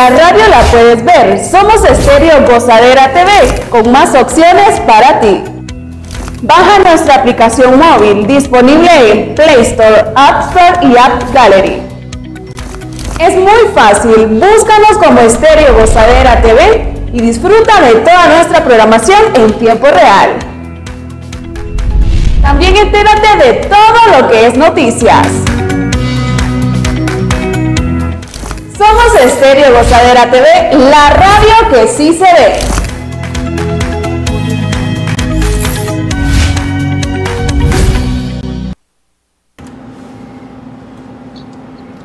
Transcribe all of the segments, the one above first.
la radio la puedes ver. Somos Estéreo Gozadera TV, con más opciones para ti. Baja nuestra aplicación móvil disponible en Play Store, App Store y App Gallery. Es muy fácil, búscanos como Estéreo Gozadera TV y disfruta de toda nuestra programación en tiempo real. También entérate de todo lo que es noticias. Somos Estéreo Gozadera TV, la radio que sí se ve.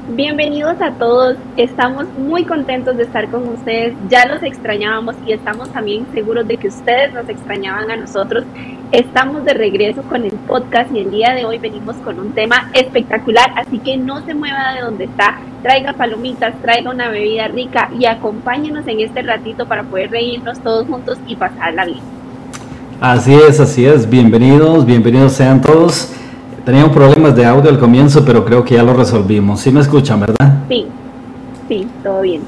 Bienvenidos a todos, estamos muy contentos de estar con ustedes, ya los extrañábamos y estamos también seguros de que ustedes nos extrañaban a nosotros. Estamos de regreso con el podcast y el día de hoy venimos con un tema espectacular, así que no se mueva de donde está, traiga palomitas, traiga una bebida rica y acompáñenos en este ratito para poder reírnos todos juntos y pasarla bien. Así es, así es, bienvenidos, bienvenidos sean todos. Teníamos problemas de audio al comienzo, pero creo que ya lo resolvimos. ¿Sí me escuchan, verdad? Sí, sí, todo bien.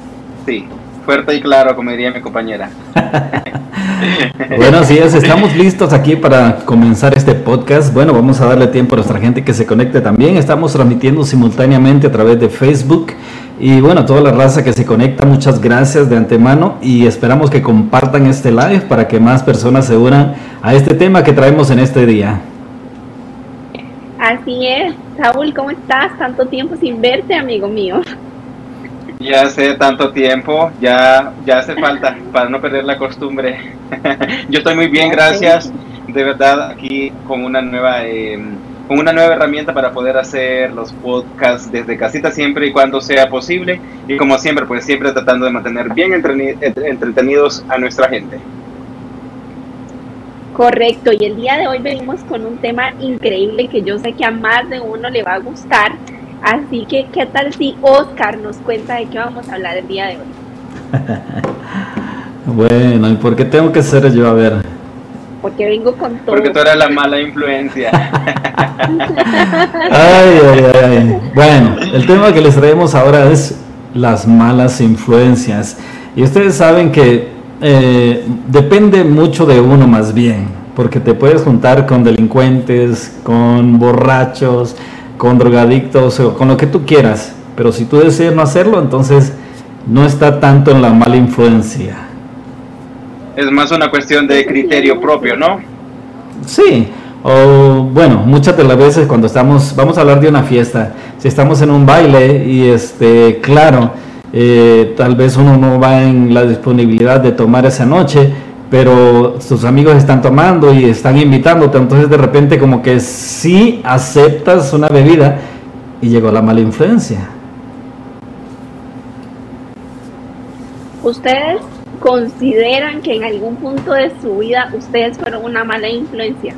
Sí, fuerte y claro, como diría mi compañera. bueno, así es, estamos listos aquí para comenzar este podcast. Bueno, vamos a darle tiempo a nuestra gente que se conecte también. Estamos transmitiendo simultáneamente a través de Facebook. Y bueno, toda la raza que se conecta, muchas gracias de antemano y esperamos que compartan este live para que más personas se unan a este tema que traemos en este día. Así es. Saúl, ¿cómo estás? Tanto tiempo sin verte, amigo mío. Ya hace tanto tiempo, ya, ya hace falta para no perder la costumbre. Yo estoy muy bien, gracias. De verdad, aquí con una nueva, em, con una nueva herramienta para poder hacer los podcasts desde casita siempre y cuando sea posible. Y como siempre, pues siempre tratando de mantener bien entretenidos a nuestra gente. Correcto, y el día de hoy venimos con un tema increíble que yo sé que a más de uno le va a gustar. Así que, ¿qué tal si Oscar nos cuenta de qué vamos a hablar el día de hoy? bueno, ¿y por qué tengo que ser yo? A ver. Porque vengo con todo. Porque tú eres la mala influencia. ay, ay, ay. Bueno, el tema que les traemos ahora es las malas influencias. Y ustedes saben que eh, depende mucho de uno más bien, porque te puedes juntar con delincuentes, con borrachos, con drogadictos o con lo que tú quieras, pero si tú decides no hacerlo, entonces no está tanto en la mala influencia. Es más una cuestión de criterio propio, ¿no? Sí, o bueno, muchas de las veces cuando estamos, vamos a hablar de una fiesta, si estamos en un baile y este, claro, eh, tal vez uno no va en la disponibilidad de tomar esa noche, pero tus amigos están tomando y están invitándote, entonces de repente como que sí aceptas una bebida y llegó la mala influencia. ¿Ustedes consideran que en algún punto de su vida ustedes fueron una mala influencia?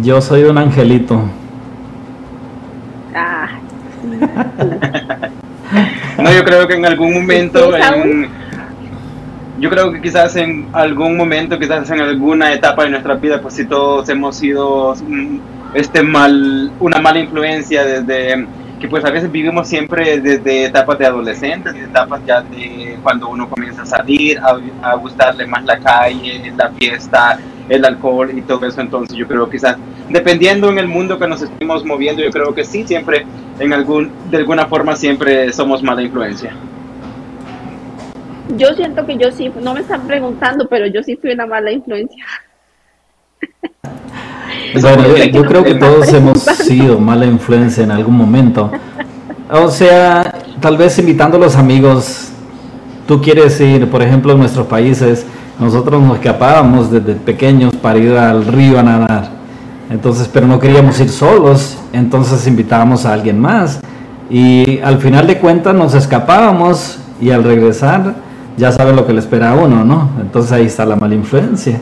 Yo soy un angelito. Ah. No, yo creo que en algún momento, yo creo que quizás en algún momento, quizás en alguna etapa de nuestra vida, pues si todos hemos sido mm, este mal, una mala influencia desde que pues a veces vivimos siempre desde etapas de adolescentes, etapas ya de cuando uno comienza a salir, a, gustarle más la calle, la fiesta, el alcohol y todo eso. Entonces yo creo que quizás, dependiendo en el mundo que nos estemos moviendo, yo creo que sí, siempre, en algún, de alguna forma, siempre somos mala influencia. Yo siento que yo sí, no me están preguntando, pero yo sí fui una mala influencia. Bueno, yo, creo que todos hemos sido mala influencia en algún momento. O sea, tal vez invitando a los amigos, tú quieres ir, por ejemplo, en nuestros países, nosotros nos escapábamos desde pequeños para ir al río a nadar. Entonces, pero no queríamos ir solos, entonces invitábamos a alguien más. Y al final de cuentas nos escapábamos y al regresar ya saben lo que le espera a uno, ¿no? Entonces ahí está la mala influencia.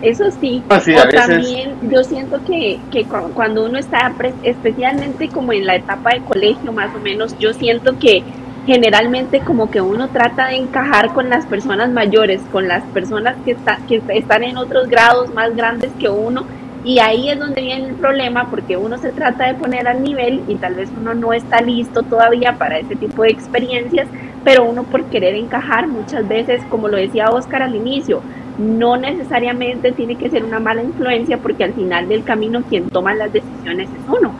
Eso sí, ah, o también yo siento que, que cuando uno está, especialmente como en la etapa de colegio más o menos, yo siento que generalmente como que uno trata de encajar con las personas mayores, con las personas que, está, que están en otros grados más grandes que uno, Y ahí es donde viene el problema porque uno se trata de poner al nivel y tal vez uno no está listo todavía para ese tipo de experiencias, pero uno por querer encajar muchas veces, como lo decía Oscar al inicio, no necesariamente tiene que ser una mala influencia porque al final del camino quien toma las decisiones es uno.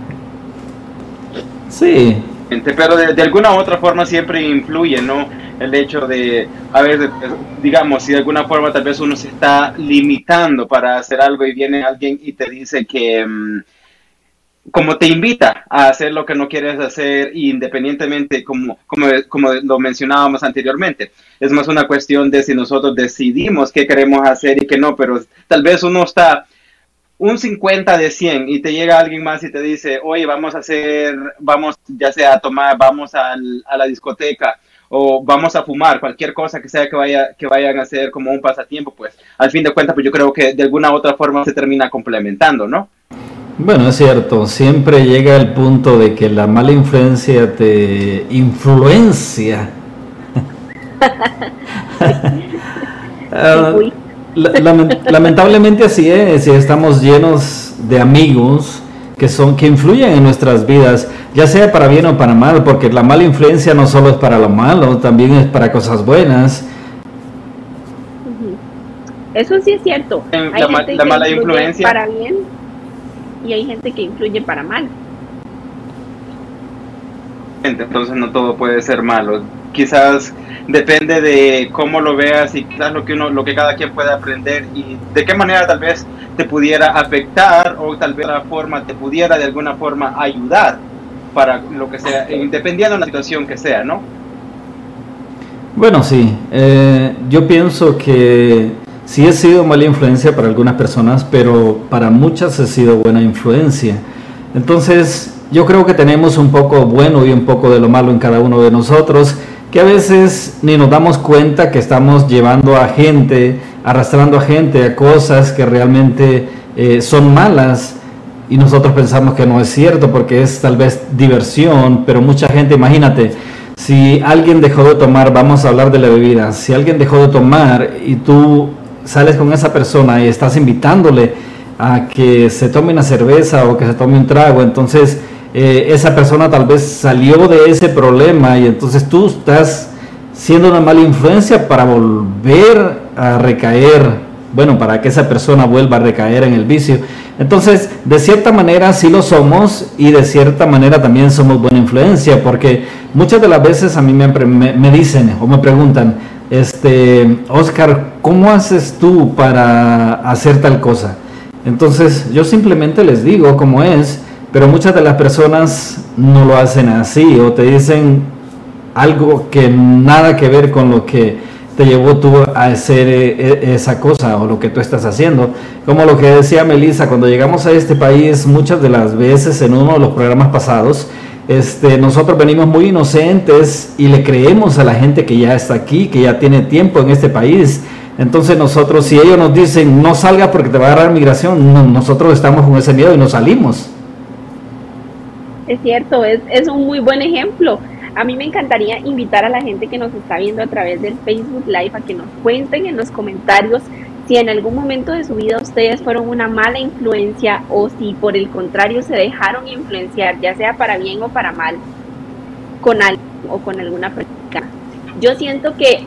Sí. Pero de, de alguna u otra forma siempre influye, ¿no? el hecho de, a ver, digamos, si de alguna forma tal vez uno se está limitando para hacer algo y viene alguien y te dice que, mm, como te invita a hacer lo que no quieres hacer independientemente, como, como, como lo mencionábamos anteriormente. Es más una cuestión de si nosotros decidimos qué queremos hacer y qué no, pero tal vez uno está un 50 de 100 y te llega alguien más y te dice, oye, vamos a hacer, vamos ya sea a tomar, vamos a la discoteca o vamos a fumar, cualquier cosa que sea que, vaya, que vayan a hacer como un pasatiempo, pues al fin de cuentas, pues yo creo que de alguna u otra forma se termina complementando, ¿no? Bueno, es cierto, siempre llega el punto de que la mala influencia te influencia. Ah, lamentablemente así es, si estamos llenos de amigos que son que influyen en nuestras vidas, ya sea para bien o para mal, porque la mala influencia no solo es para lo malo, también es para cosas buenas. Eso sí es cierto. Hay la, gente que mala influencia para bien y hay gente que influye para mal. Entonces no todo puede ser malo. Quizás depende de cómo lo veas y quizás lo que uno, lo que cada quien puede aprender y de qué manera tal vez te pudiera afectar o tal vez de la forma te pudiera de alguna forma ayudar para lo que sea, dependiendo de la situación que sea, ¿no? Bueno, sí. Eh, yo pienso que sí he sido mala influencia para algunas personas, pero para muchas he sido buena influencia. Entonces, yo creo que tenemos un poco bueno y un poco de lo malo en cada uno de nosotros, que a veces ni nos damos cuenta que estamos llevando a gente arrastrando a gente a cosas que realmente eh, son malas y nosotros pensamos que no es cierto porque es tal vez diversión, pero mucha gente, imagínate, si alguien dejó de tomar, vamos a hablar de la bebida, si alguien dejó de tomar y tú sales con esa persona y estás invitándole a que se tome una cerveza o que se tome un trago, entonces eh, esa persona tal vez salió de ese problema y entonces tú estás siendo una mala influencia para volver a recaer, bueno, para que esa persona vuelva a recaer en el vicio. Entonces, de cierta manera sí lo somos y de cierta manera también somos buena influencia, porque muchas de las veces a mí me, me, dicen o me preguntan, este, Oscar, ¿cómo haces tú para hacer tal cosa? Entonces, yo simplemente les digo cómo es, pero muchas de las personas no lo hacen así o te dicen, algo que nada que ver con lo que te llevó tú a hacer eh, eh, esa cosa o lo que tú estás haciendo. Como lo que decía Melissa, cuando llegamos a este país, muchas de las veces en uno de los programas pasados, este, nosotros venimos muy inocentes y le creemos a la gente que ya está aquí, que ya tiene tiempo en este país. Entonces nosotros, si ellos nos dicen no salga porque te va a agarrar migración, nosotros estamos con ese miedo y no salimos. Es cierto, es, es un muy buen ejemplo. A mí me encantaría invitar a la gente que nos está viendo a través del Facebook Live a que nos cuenten en los comentarios si en algún momento de su vida ustedes fueron una mala influencia o si por el contrario se dejaron influenciar, ya sea para bien o para mal, con alguien o con alguna persona. Yo siento que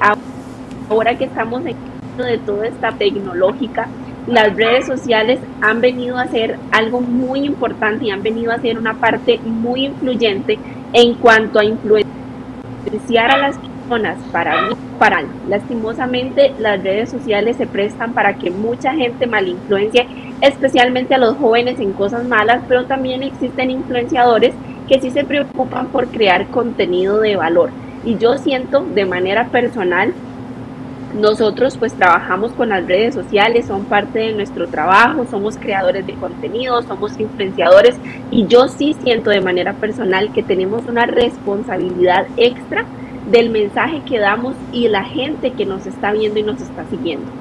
ahora que estamos en de toda esta tecnológica, las redes sociales han venido a ser algo muy importante y han venido a ser una parte muy influyente en cuanto a influenciar a las personas para para lastimosamente las redes sociales se prestan para que mucha gente malinfluencie, especialmente a los jóvenes en cosas malas, pero también existen influenciadores que sí se preocupan por crear contenido de valor. Y yo siento de manera personal nosotros pues trabajamos con las redes sociales, son parte de nuestro trabajo, somos creadores de contenido, somos influenciadores y yo sí siento de manera personal que tenemos una responsabilidad extra del mensaje que damos y la gente que nos está viendo y nos está siguiendo.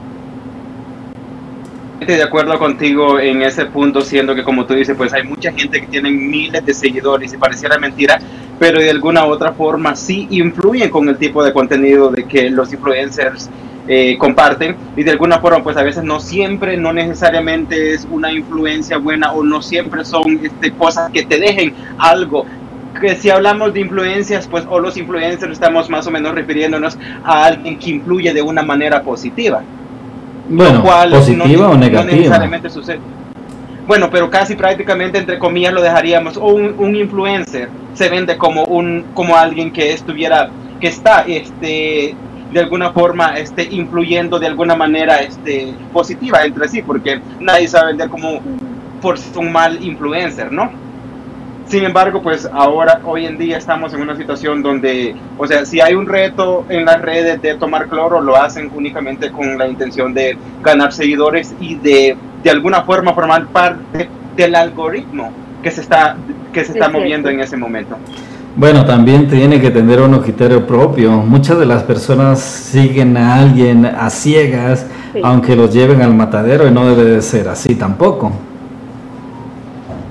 De acuerdo contigo en ese punto, siendo que como tú dices, pues hay mucha gente que tiene miles de seguidores y pareciera mentira, pero de alguna u otra forma sí influyen con el tipo de contenido de que los influencers eh, comparten y de alguna forma pues a veces no siempre, no necesariamente es una influencia buena o no siempre son este, cosas que te dejen algo que si hablamos de influencias, pues o los influencers estamos más o menos refiriéndonos a alguien que influye de una manera positiva. Bueno, positiva o negativa. No necesariamente sucede. Bueno, pero casi prácticamente entre comillas lo dejaríamos. O un, influencer se vende como un como alguien que estuviera que está este de alguna forma este influyendo de alguna manera este positiva entre sí, porque nadie sabe vender como por un mal influencer, ¿no? Sin embargo, pues ahora, hoy en día estamos en una situación donde, o sea, si hay un reto en las redes de tomar cloro, lo hacen únicamente con la intención de ganar seguidores y de, de alguna forma formar parte del algoritmo que se está, que se está moviendo en ese momento. Bueno, también tiene que tener un criterio propio. Muchas de las personas siguen a alguien a ciegas, aunque los lleven al matadero y no debe de ser así tampoco.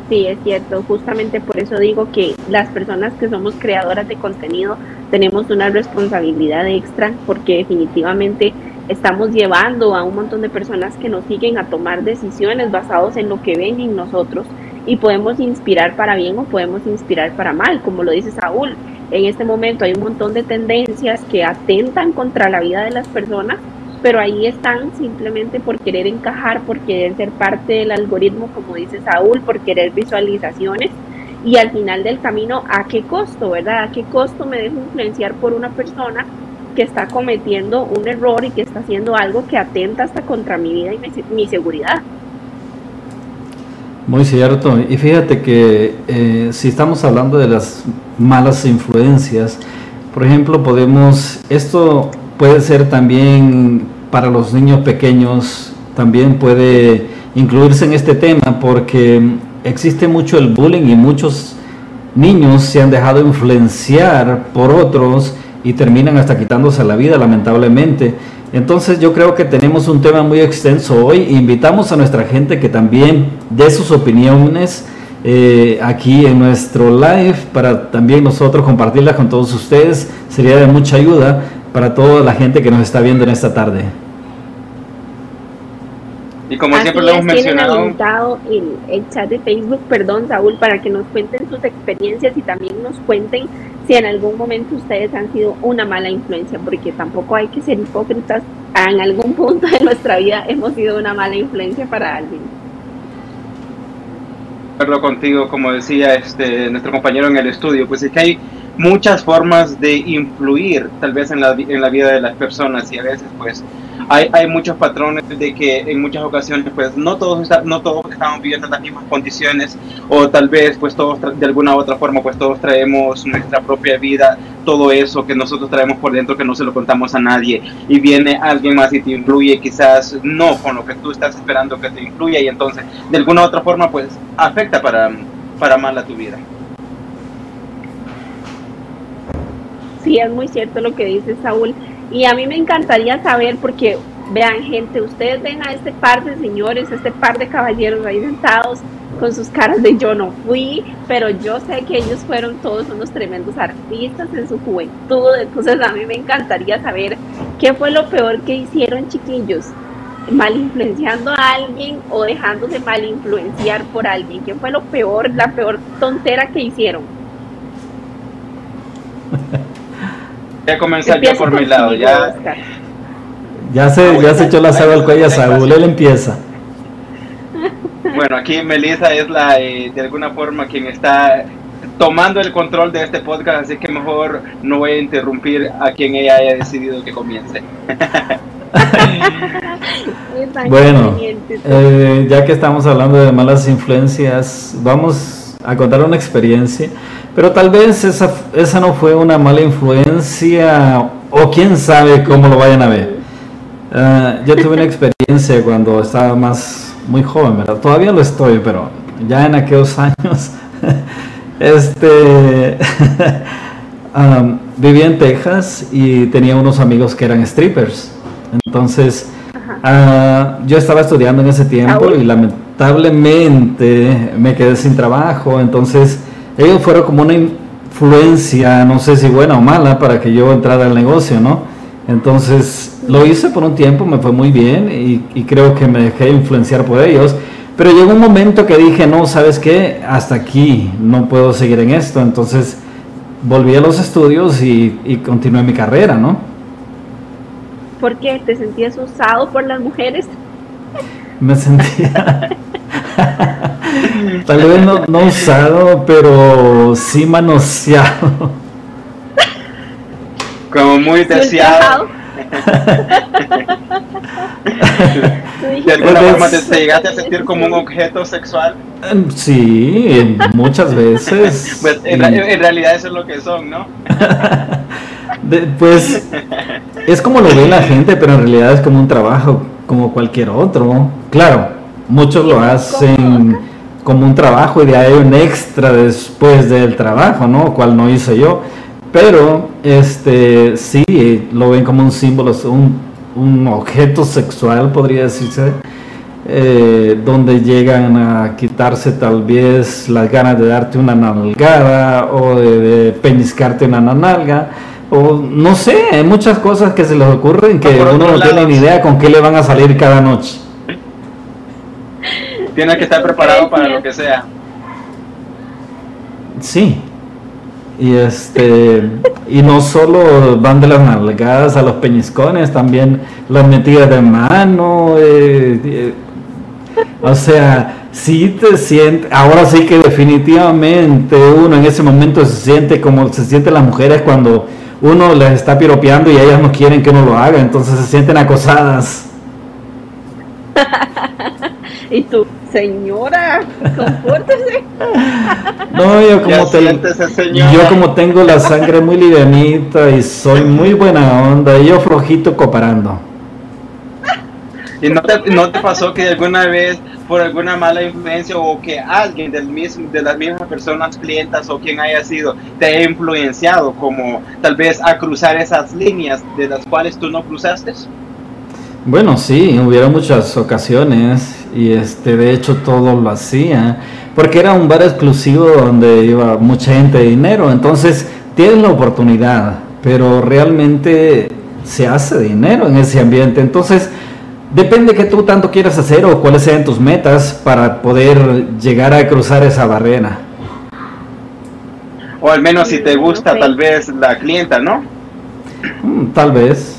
Sí, es cierto. Justamente por eso digo que las personas que somos creadoras de contenido tenemos una responsabilidad extra porque definitivamente estamos llevando a un montón de personas que nos siguen a tomar decisiones basados en lo que ven en nosotros y podemos inspirar para bien o podemos inspirar para mal, como lo dice Saúl. En este momento hay un montón de tendencias que atentan contra la vida de las personas pero ahí están simplemente por querer encajar, por querer ser parte del algoritmo, como dice Saúl, por querer visualizaciones y al final del camino, ¿a qué costo, verdad? ¿A qué costo me dejo influenciar por una persona que está cometiendo un error y que está haciendo algo que atenta hasta contra mi vida y mi, seguridad? Muy cierto. Y fíjate que eh, si estamos hablando de las malas influencias, por ejemplo, podemos, esto puede ser también para los niños pequeños, también puede incluirse en este tema porque existe mucho el bullying y muchos niños se han dejado influenciar por otros y terminan hasta quitándose la vida lamentablemente. Entonces yo creo que tenemos un tema muy extenso hoy. Invitamos a nuestra gente que también dé sus opiniones eh, aquí en nuestro live para también nosotros compartirlas con todos ustedes. Sería de mucha ayuda para toda la gente que nos está viendo en esta tarde. Y como siempre lo hemos mencionado. el, el chat de Facebook, perdón, Saúl, para que nos cuenten sus experiencias y también nos cuenten si en algún momento ustedes han sido una mala influencia, porque tampoco hay que ser hipócritas. En algún punto de nuestra vida hemos sido una mala influencia para alguien. Acuerdo contigo, como decía este nuestro compañero en el estudio, pues es que hay muchas formas de influir tal vez en la, en la vida de las personas y a veces pues hay, hay muchos patrones de que en muchas ocasiones pues no todos, no todos estamos viviendo las mismas condiciones o tal vez pues todos de alguna u otra forma pues todos traemos nuestra propia vida, todo eso que nosotros traemos por dentro que no se lo contamos a nadie y viene alguien más y te influye quizás no con lo que tú estás esperando que te influya y entonces de alguna u otra forma pues afecta para, para mal a tu vida. Sí, es muy cierto lo que dice Saúl. Y a mí me encantaría saber, porque vean gente, ustedes ven a este par de señores, este par de caballeros ahí sentados con sus caras de yo no fui, pero yo sé que ellos fueron todos unos tremendos artistas en su juventud, entonces a mí me encantaría saber qué fue lo peor que hicieron chiquillos, mal influenciando a alguien o dejándose mal influenciar por alguien, qué fue lo peor, la peor tontera que hicieron. A comenzar yo por mi lado. Ya, ya se, ya se echó la sal al cuello a Saúl, él empieza. Bueno, aquí Melissa es la, eh, de alguna forma, quien está tomando el control de este podcast, así que mejor no voy a interrumpir a quien ella haya decidido que comience. bueno, eh, ya que estamos hablando de malas influencias, vamos a contar una experiencia pero tal vez esa, esa no fue una mala influencia o quién sabe cómo lo vayan a ver. Ah, yo tuve una experiencia cuando estaba más muy joven, ¿verdad? Todavía lo estoy, pero ya en aquellos años, este, vivía en Texas y tenía unos amigos que eran strippers. Entonces, ah, yo estaba estudiando en ese tiempo y lamentablemente me quedé sin trabajo, entonces ellos fueron como una influencia, no sé si buena o mala, para que yo entrara al negocio, ¿no? Entonces, Lo hice por un tiempo, me fue muy bien y, creo que me dejé influenciar por ellos. Pero llegó un momento que dije, no, ¿sabes qué? Hasta aquí, no puedo seguir en esto. Entonces volví a los estudios y, y continué mi carrera, ¿no? ¿Por qué? ¿Te sentías usado por las mujeres? Me sentía... Tal vez no, no usado, pero sí manoseado. Como muy deseado. ¿De alguna forma te, llegaste a sentir como un objeto sexual? Sí, muchas veces. Pues en, realidad eso es lo que son, ¿no? pues es como lo ve la gente, pero en realidad es como un trabajo, como cualquier otro. Claro, muchos lo hacen como un trabajo y de ahí un extra después del trabajo, ¿no? Cual no hice yo. Pero este sí lo ven como un símbolo, un, un objeto sexual, podría decirse, eh, donde llegan a quitarse tal vez las ganas de darte una nalgada o de, de peñiscarte una nalga. O no sé, hay muchas cosas que se les ocurren que uno no tiene ni idea con qué le van a salir cada noche. Tiene que estar preparado para lo que sea. Sí, y este y no solo van de las nalgadas a los peñiscones, también las metidas de mano. Eh, eh, o sea, si te sientes, ahora sí que definitivamente uno en ese momento se siente como se sienten las mujeres cuando uno les está piropeando y ellas no quieren que uno lo haga, entonces se sienten acosadas. y tú, señora, compórtese. No, yo como, yo como tengo la sangre muy livianita y soy muy buena onda, y yo flojito cooperando. ¿Y no te, no te pasó que alguna vez por alguna mala influencia o que alguien del mismo, de las mismas personas clientas o quien haya sido te haya influenciado como tal vez a cruzar esas líneas de las cuales tú no cruzaste? Bueno, sí, hubiera muchas ocasiones y este, de hecho todo lo hacía, porque era un bar exclusivo donde iba mucha gente de dinero, entonces tienes la oportunidad, pero realmente se hace dinero en ese ambiente, entonces depende que tú tanto quieras hacer o cuáles sean tus metas para poder llegar a cruzar esa barrera. O al menos si te gusta tal vez la clienta, ¿no? Mm, tal vez.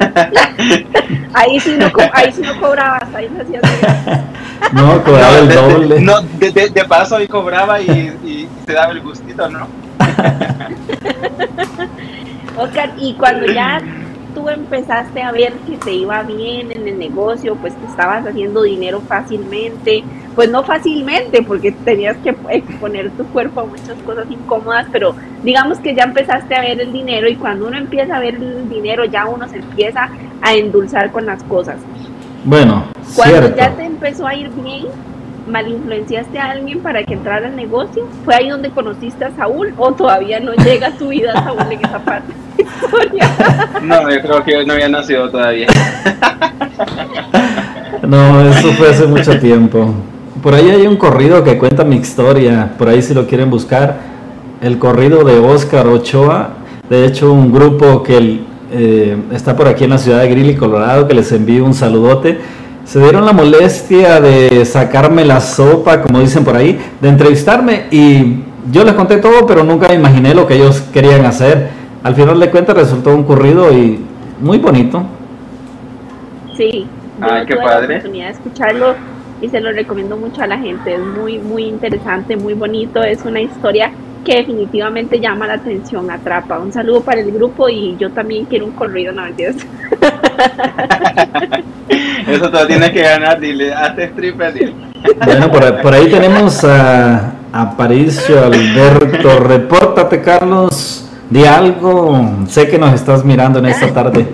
ahí, sí no, ahí sí no cobrabas, ahí no hacías No, cobraba el doble. no, de, de, paso ahí cobraba y, y te daba el gustito, ¿no? Oscar, y cuando ya tú empezaste a ver que te iba bien en el negocio, pues que estabas haciendo dinero fácilmente, pues no fácilmente, porque tenías que exponer tu cuerpo a muchas cosas incómodas, pero digamos que ya empezaste a ver el dinero y cuando uno empieza a ver el dinero ya uno se empieza a endulzar con las cosas. Bueno, cuando ya te empezó a ir bien, mal influenciaste a alguien para que entrara al negocio? ¿Fue ahí donde conociste a Saúl o todavía no llega a tu vida Saúl en esa parte de historia? No, yo creo que no había nacido todavía. No, eso fue hace mucho tiempo. Por ahí hay un corrido que cuenta mi historia, por ahí si lo quieren buscar, el corrido de Oscar Ochoa, de hecho un grupo que eh, está por aquí en la ciudad de Greeley, Colorado, que les envío un saludote se dieron la molestia de sacarme la sopa, como dicen por ahí, de entrevistarme y yo les conté todo, pero nunca imaginé lo que ellos querían hacer. Al final de cuentas resultó un corrido y muy bonito. Sí, yo tuve la oportunidad de escucharlo y se lo recomiendo mucho a la gente. Es muy, muy interesante, muy bonito. Es una historia que definitivamente llama la atención, atrapa. Un saludo para el grupo y yo también quiero un corrido, no entiendes. Eso te lo tienes que ganar, dile, hazte stripper, dile. Bueno, por, ahí tenemos a, a Alberto. Repórtate, Carlos, di algo. Sé que nos estás mirando en esta tarde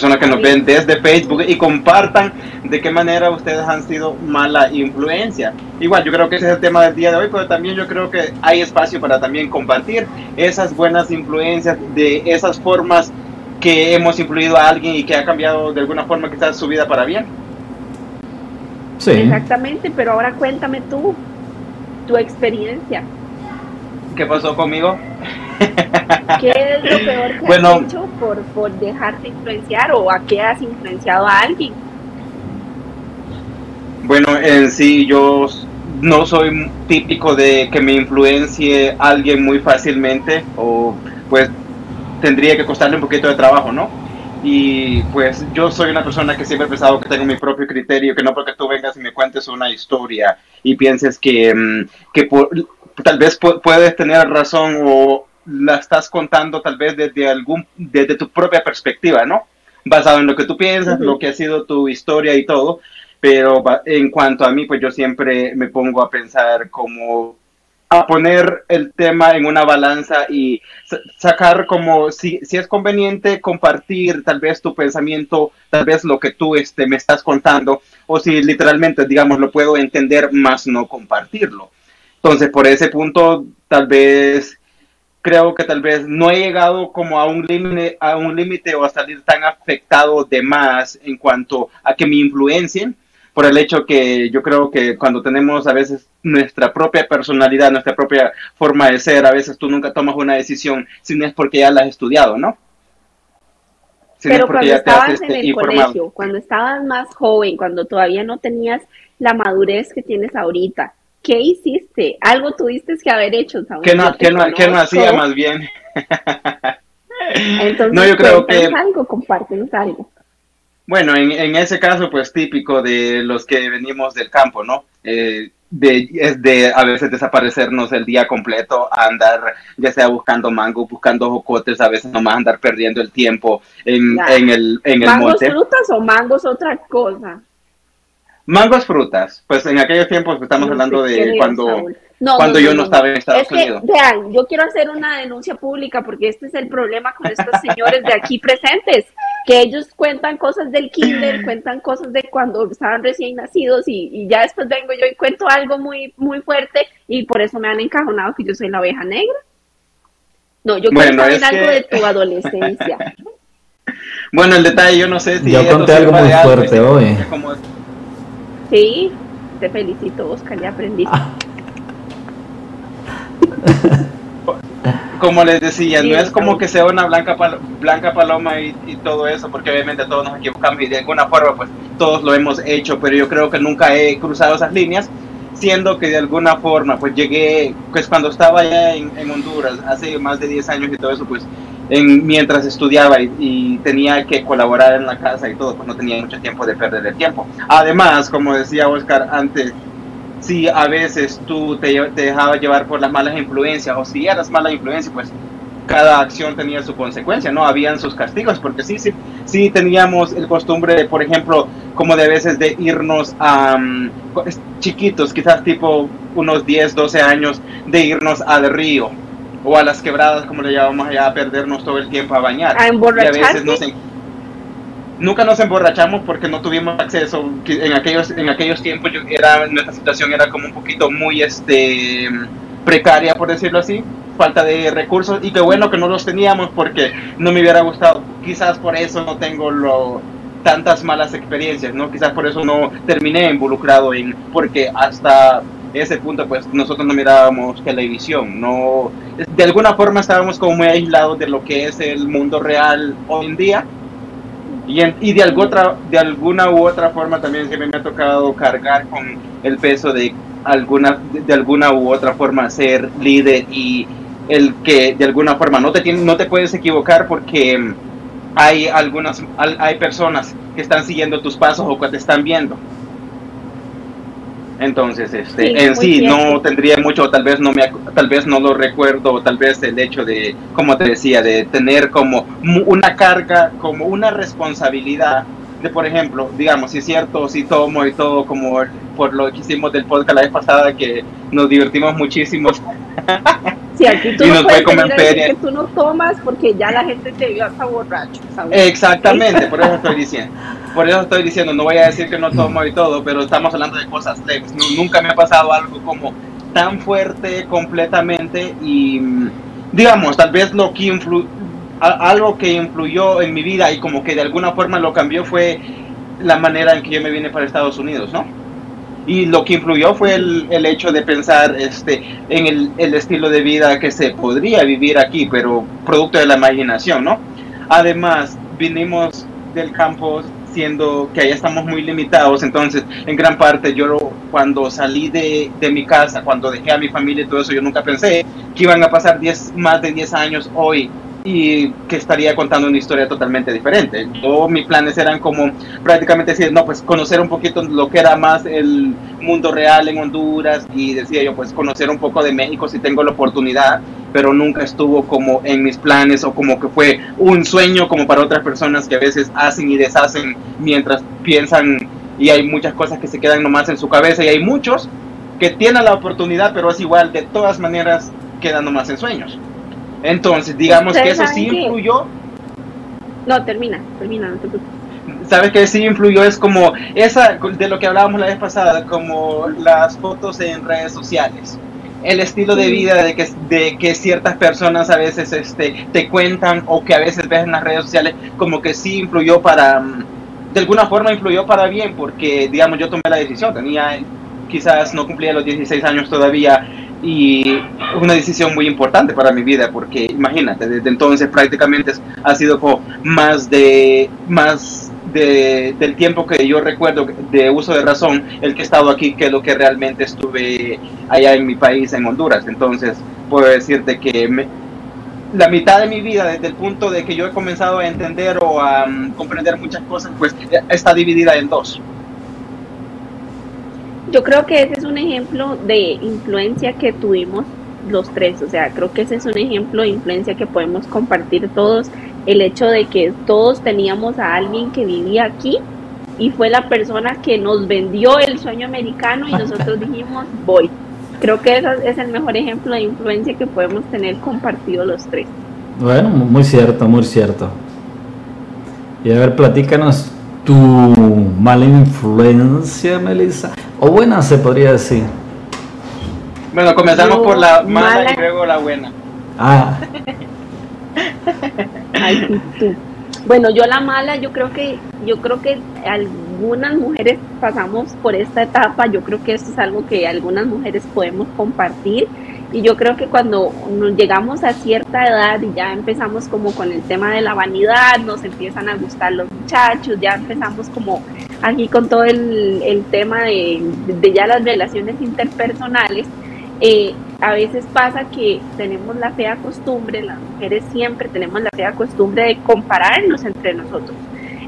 personas que nos ven desde Facebook y compartan de qué manera ustedes han sido mala influencia. Igual, yo creo que ese es el tema del día de hoy, pero también yo creo que hay espacio para también compartir esas buenas influencias de esas formas que hemos influido a alguien y que ha cambiado de alguna forma quizás su vida para bien. Sí. Exactamente, pero ahora cuéntame tú, tu experiencia. ¿Qué pasó conmigo? ¿Qué es lo peor que has hecho por, por dejarte influenciar o a qué has influenciado a alguien? Bueno, en sí yo no soy típico de que me influencie alguien muy fácilmente o pues tendría que costarle un poquito de trabajo, ¿no? Y pues yo soy una persona que siempre he pensado que tengo mi propio criterio, que no porque tú vengas y me cuentes una historia y pienses que, mm, que tal vez puedes tener razón o la estás contando tal vez desde, algún, desde tu propia perspectiva, ¿no? Basado en lo que tú piensas, lo que ha sido tu historia y todo. Pero en cuanto a mí, pues yo siempre me pongo a pensar como a poner el tema en una balanza y sacar como si, si es conveniente compartir tal vez tu pensamiento, tal vez lo que tú este, me estás contando, o si literalmente, digamos, lo puedo entender más no compartirlo. Entonces, por ese punto, tal vez creo que tal vez no he llegado como a un límite a un límite o a salir tan afectado de más en cuanto a que me influencien por el hecho que yo creo que cuando tenemos a veces nuestra propia personalidad, nuestra propia forma de ser, a veces tú nunca tomas una decisión si no es porque ya la has estudiado, ¿no? Pero cuando estabas en este, el colegio, cuando estabas más joven, cuando todavía no tenías la madurez que tienes ahorita, ¿qué hiciste? Algo tuviste que haber hecho. ¿Qué no, ¿qué no, ¿qué no hacía más bien? Entonces, no, yo creo que... algo, compártenos algo. Bueno, en, en, ese caso, pues típico de los que venimos del campo, ¿no? Eh, de, es de a veces desaparecernos el día completo, andar ya sea buscando mango, buscando jocotes, a veces nomás andar perdiendo el tiempo en, en el, en el ¿Mangos frutas o mangos otra cosa? Mangos frutas, pues en aquellos tiempos estamos hablando de cuando cuando yo no, estaba en Estados es Unidos. vean, yo quiero hacer una denuncia pública porque este es el problema con estos señores de aquí presentes, que ellos cuentan cosas del kinder, cuentan cosas de cuando estaban recién nacidos y, ya después vengo yo y cuento algo muy, muy fuerte y por eso me han encajonado que yo soy la oveja negra. No, yo quiero saber algo de tu adolescencia. bueno, el detalle yo no sé si... Yo conté algo muy fuerte hoy. Sí, te felicito, Oscar, ya aprendiste. Como les decía, no es como que sea una blanca, blanca paloma y, todo eso, porque obviamente todos nos equivocamos y de alguna forma pues todos lo hemos hecho, pero yo creo que nunca he cruzado esas líneas, siendo que de alguna forma pues llegué, pues cuando estaba allá en, Honduras, hace más de 10 años y todo eso, pues en, mientras estudiaba y, tenía que colaborar en la casa y todo, pues no tenía mucho tiempo de perder el tiempo. Además, como decía Oscar antes, si a veces tú te, te dejabas llevar por las malas influencias o si eras mala influencia, pues cada acción tenía su consecuencia, ¿no? Habían sus castigos, porque sí, sí, sí teníamos el costumbre, por ejemplo, como de veces de irnos a mm, chiquitos, quizás tipo unos 10, 12 años, de irnos al río o a las quebradas, como le llamamos allá, a perdernos todo el tiempo a bañar. A emborracharse. Y a veces Nunca nos emborrachamos porque no tuvimos acceso. En aquellos, en aquellos tiempos yo era, nuestra situación era como un poquito muy este, precaria, por decirlo así. Falta de recursos y qué bueno que no los teníamos porque no me hubiera gustado. Quizás por eso no tengo lo, tantas malas experiencias, ¿no? Quizás por eso no terminé involucrado en, porque hasta ese punto pues nosotros no mirábamos televisión, no, de alguna forma estábamos como muy aislados de lo que es el mundo real hoy en día. Y, de, alguna, de alguna u otra forma también se me ha tocado cargar con el peso de alguna, de alguna u otra forma ser líder y el que de alguna forma no te, no te puedes equivocar porque hay algunas hay personas que están siguiendo tus pasos o que te están viendo entonces, este, en sí no tendría mucho, tal vez no me, tal vez no lo recuerdo, tal vez el hecho de, como te decía, de tener como una carga, como una responsabilidad de, por ejemplo, digamos, si es cierto, si tomo y todo, como por lo que hicimos del podcast la vez pasada, que nos divertimos muchísimo. Sí, aquí tú no puedes decir que tú no tomas porque ya la gente te vio hasta borracho. Exactamente, por eso estoy diciendo. Por eso estoy diciendo, no voy a decir que no tomo y todo, pero estamos hablando de cosas leves. nunca me ha pasado algo como tan fuerte completamente y digamos, tal vez lo que influ algo que influyó en mi vida y como que de alguna forma lo cambió fue la manera en que yo me vine para Estados Unidos, ¿no? y lo que influyó fue el, el hecho de pensar este, en el, el, estilo de vida que se podría vivir aquí, pero producto de la imaginación, ¿no? Además, vinimos del campo siendo que allá estamos muy limitados, entonces en gran parte yo cuando salí de, de, mi casa, cuando dejé a mi familia y todo eso, yo nunca pensé que iban a pasar diez, más de 10 años hoy y que estaría contando una historia totalmente diferente. Yo, mis planes eran como prácticamente decir, no, pues conocer un poquito lo que era más el mundo real en Honduras y decía yo, pues conocer un poco de México si tengo la oportunidad, pero nunca estuvo como en mis planes o como que fue un sueño como para otras personas que a veces hacen y deshacen mientras piensan y hay muchas cosas que se quedan nomás en su cabeza y hay muchos que tienen la oportunidad, pero es igual, de todas maneras quedan nomás en sueños. Entonces, digamos que eso sí influyó. No, termina, termina, no te Sabes que sí influyó, es como esa de lo que hablábamos la vez pasada, como las fotos en redes sociales. El estilo de vida de que, de que ciertas personas a veces este, te cuentan o que a veces ves en las redes sociales, como que sí influyó para, mm, de alguna forma influyó para bien, porque digamos yo tomé la decisión, tenía, quizás no cumplía los 16 años todavía, y una decisión muy importante para mi vida porque imagínate desde entonces prácticamente ha sido como más de más de, del tiempo que yo recuerdo de uso de razón el que he estado aquí que lo que realmente estuve allá en mi país en Honduras. Entonces puedo decirte que la mitad de mi vida desde el punto de que yo he comenzado a entender o a um, comprender muchas cosas pues está dividida en dos. Yo creo que ese es un ejemplo de influencia que tuvimos los tres, o sea, creo que ese es un ejemplo de influencia que podemos compartir todos, el hecho de que todos teníamos a alguien que vivía aquí y fue la persona que nos vendió el sueño americano y nosotros dijimos, voy. Creo que ese es el mejor ejemplo de influencia que podemos tener compartido los tres. Bueno, muy cierto, muy cierto. Y a ver, platícanos tu mala influencia, Melissa. O buena se podría decir. Bueno, comenzamos por la mala, y luego la buena. Ah. Ay, tú. Bueno, yo la mala, yo creo que, yo creo que algunas mujeres pasamos por esta etapa. Yo creo que esto es algo que algunas mujeres podemos compartir y yo creo que cuando nos llegamos a cierta edad y ya empezamos como con el tema de la vanidad, nos empiezan a gustar los muchachos, ya empezamos como aquí con todo el, el tema de, de, ya las relaciones interpersonales, eh, a veces pasa que tenemos la fea costumbre, las mujeres siempre tenemos la fea costumbre de compararnos entre nosotros.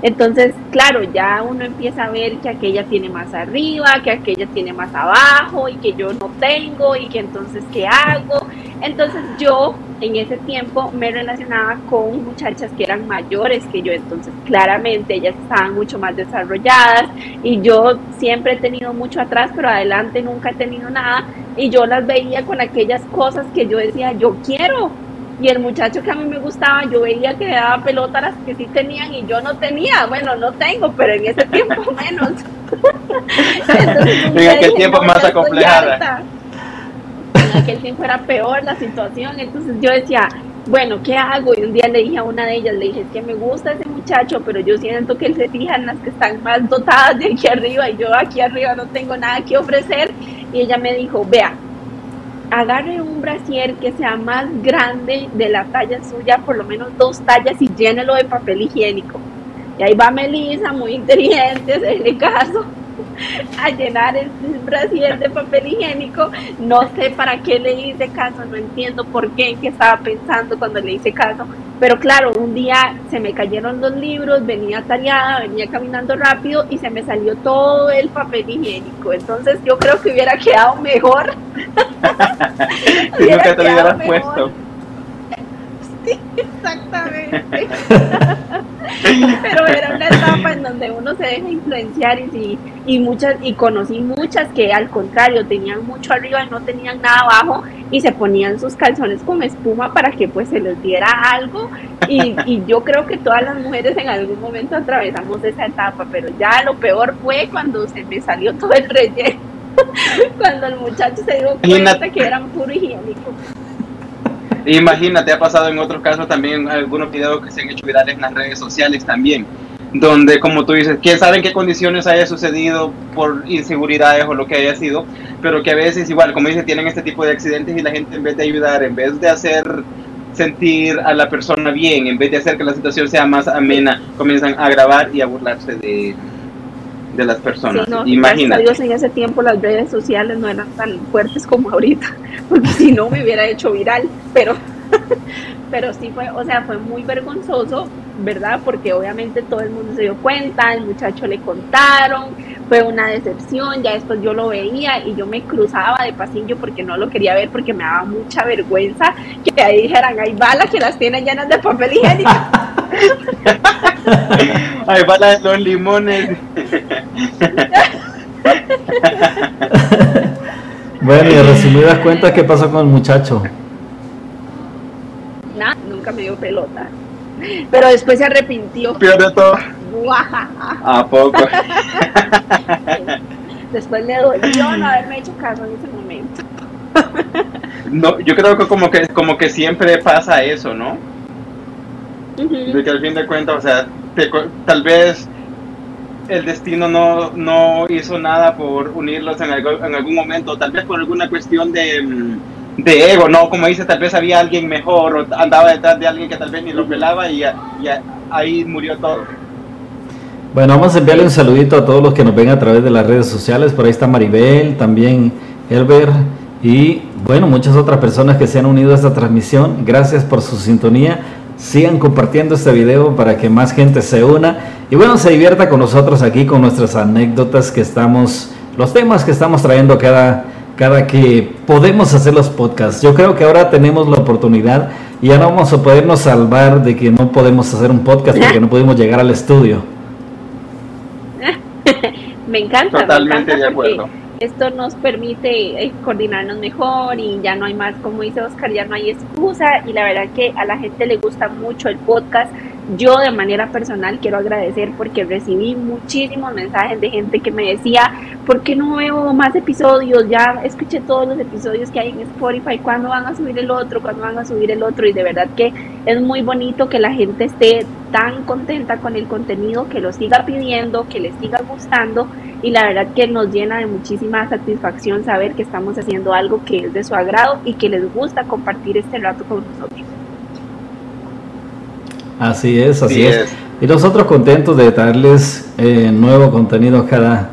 Entonces, claro, ya uno empieza a ver que aquella tiene más arriba, que aquella tiene más abajo y que yo no tengo y que entonces, ¿qué hago? Entonces yo en ese tiempo me relacionaba con muchachas que eran mayores que yo, entonces claramente ellas estaban mucho más desarrolladas y yo siempre he tenido mucho atrás, pero adelante nunca he tenido nada y yo las veía con aquellas cosas que yo decía, yo quiero, y el muchacho que a mí me gustaba, yo veía que le daba pelota a las que sí tenían y yo no tenía. Bueno, no tengo, pero en ese tiempo menos. en aquel tiempo más acomplejada. En aquel tiempo era peor la situación. Entonces yo decía, bueno, ¿qué hago? Y un día le dije a una de ellas, le dije, es que me gusta ese muchacho, pero yo siento que él se fija en las que están más dotadas de aquí arriba y yo aquí arriba no tengo nada que ofrecer. Y ella me dijo, vea, agarre un brasier que sea más grande de la talla suya, por lo menos dos tallas y llénelo de papel higiénico. Y ahí va Melissa, muy inteligente, hacerle caso a llenar el brasier de papel higiénico. No sé para qué le hice caso, no entiendo por qué, qué estaba pensando cuando le hice caso. Pero claro, un día se me cayeron los libros, venía tareada, venía caminando rápido y se me salió todo el papel higiénico. Entonces yo creo que hubiera quedado mejor. si nunca te hubieras puesto. Sí, exactamente. Pero era una etapa en donde uno se deja influenciar y, y muchas y conocí muchas que al contrario tenían mucho arriba y no tenían nada abajo y se ponían sus calzones con espuma para que pues se les diera algo y, y yo creo que todas las mujeres en algún momento atravesamos esa etapa, pero ya lo peor fue cuando se me salió todo el relleno, cuando el muchacho se dio cuenta que eran puro higiénico. Imagínate, ha pasado en otros casos también algunos videos que se han hecho virales en las redes sociales también, donde, como tú dices, quién sabe en qué condiciones haya sucedido por inseguridades o lo que haya sido, pero que a veces igual, como dice, tienen este tipo de accidentes y la gente en vez de ayudar, en vez de hacer sentir a la persona bien, en vez de hacer que la situación sea más amena, comienzan a grabar y a burlarse de, de las personas. Imagínate. Dios en ese tiempo las redes sociales no eran tan fuertes como ahorita, porque si no me hubiera hecho viral, pero pero sí fue, o sea, fue muy vergonzoso, ¿verdad? Porque obviamente todo el mundo se dio cuenta, el muchacho le contaron, fue una decepción, ya después yo lo veía y yo me cruzaba de pasillo porque no lo quería ver porque me daba mucha vergüenza que ahí dijeran, hay balas que las tienen llenas de papel higiénico. hay balas de los limones. bueno, y resumidas cuentas, ¿qué pasó con el muchacho? nunca me dio pelota. Pero después se arrepintió. Pierde todo. ¿A poco? después le dolió no haberme hecho caso en ese momento. no, yo creo que como que como que siempre pasa eso, ¿no? De que al fin de cuentas, o sea, tal vez el destino no, no hizo nada por unirlos en, en algún momento, tal vez por alguna cuestión de mm, de ego, ¿no? Como dice, tal vez había alguien mejor o andaba detrás de alguien que tal vez ni lo pelaba y, ahí murió todo. Bueno, vamos a enviarle un saludito a todos los que nos ven a través de las redes sociales. Por ahí está Maribel, también Elber y bueno, muchas otras personas que se han unido a esta transmisión. Gracias por su sintonía. Sigan compartiendo este video para que más gente se una y bueno, se divierta con nosotros aquí con nuestras anécdotas que estamos, los temas que estamos trayendo cada cada que podemos hacer los podcasts. Yo creo que ahora tenemos la oportunidad y ya no vamos a podernos salvar de que no podemos hacer un podcast porque no pudimos llegar al estudio. me encanta. Totalmente de acuerdo. Esto nos permite eh, coordinarnos mejor y ya no hay más, como dice Oscar, ya no hay excusa y la verdad que a la gente le gusta mucho el podcast yo de manera personal quiero agradecer porque recibí muchísimos mensajes de gente que me decía, ¿por qué no veo más episodios? Ya escuché todos los episodios que hay en Spotify, ¿cuándo van a subir el otro? ¿Cuándo van a subir el otro? Y de verdad que es muy bonito que la gente esté tan contenta con el contenido, que lo siga pidiendo, que les siga gustando y la verdad que nos llena de muchísima satisfacción saber que estamos haciendo algo que es de su agrado y que les gusta compartir este rato con nosotros. Así es, así es. Y nosotros contentos de darles eh, nuevo contenido cada,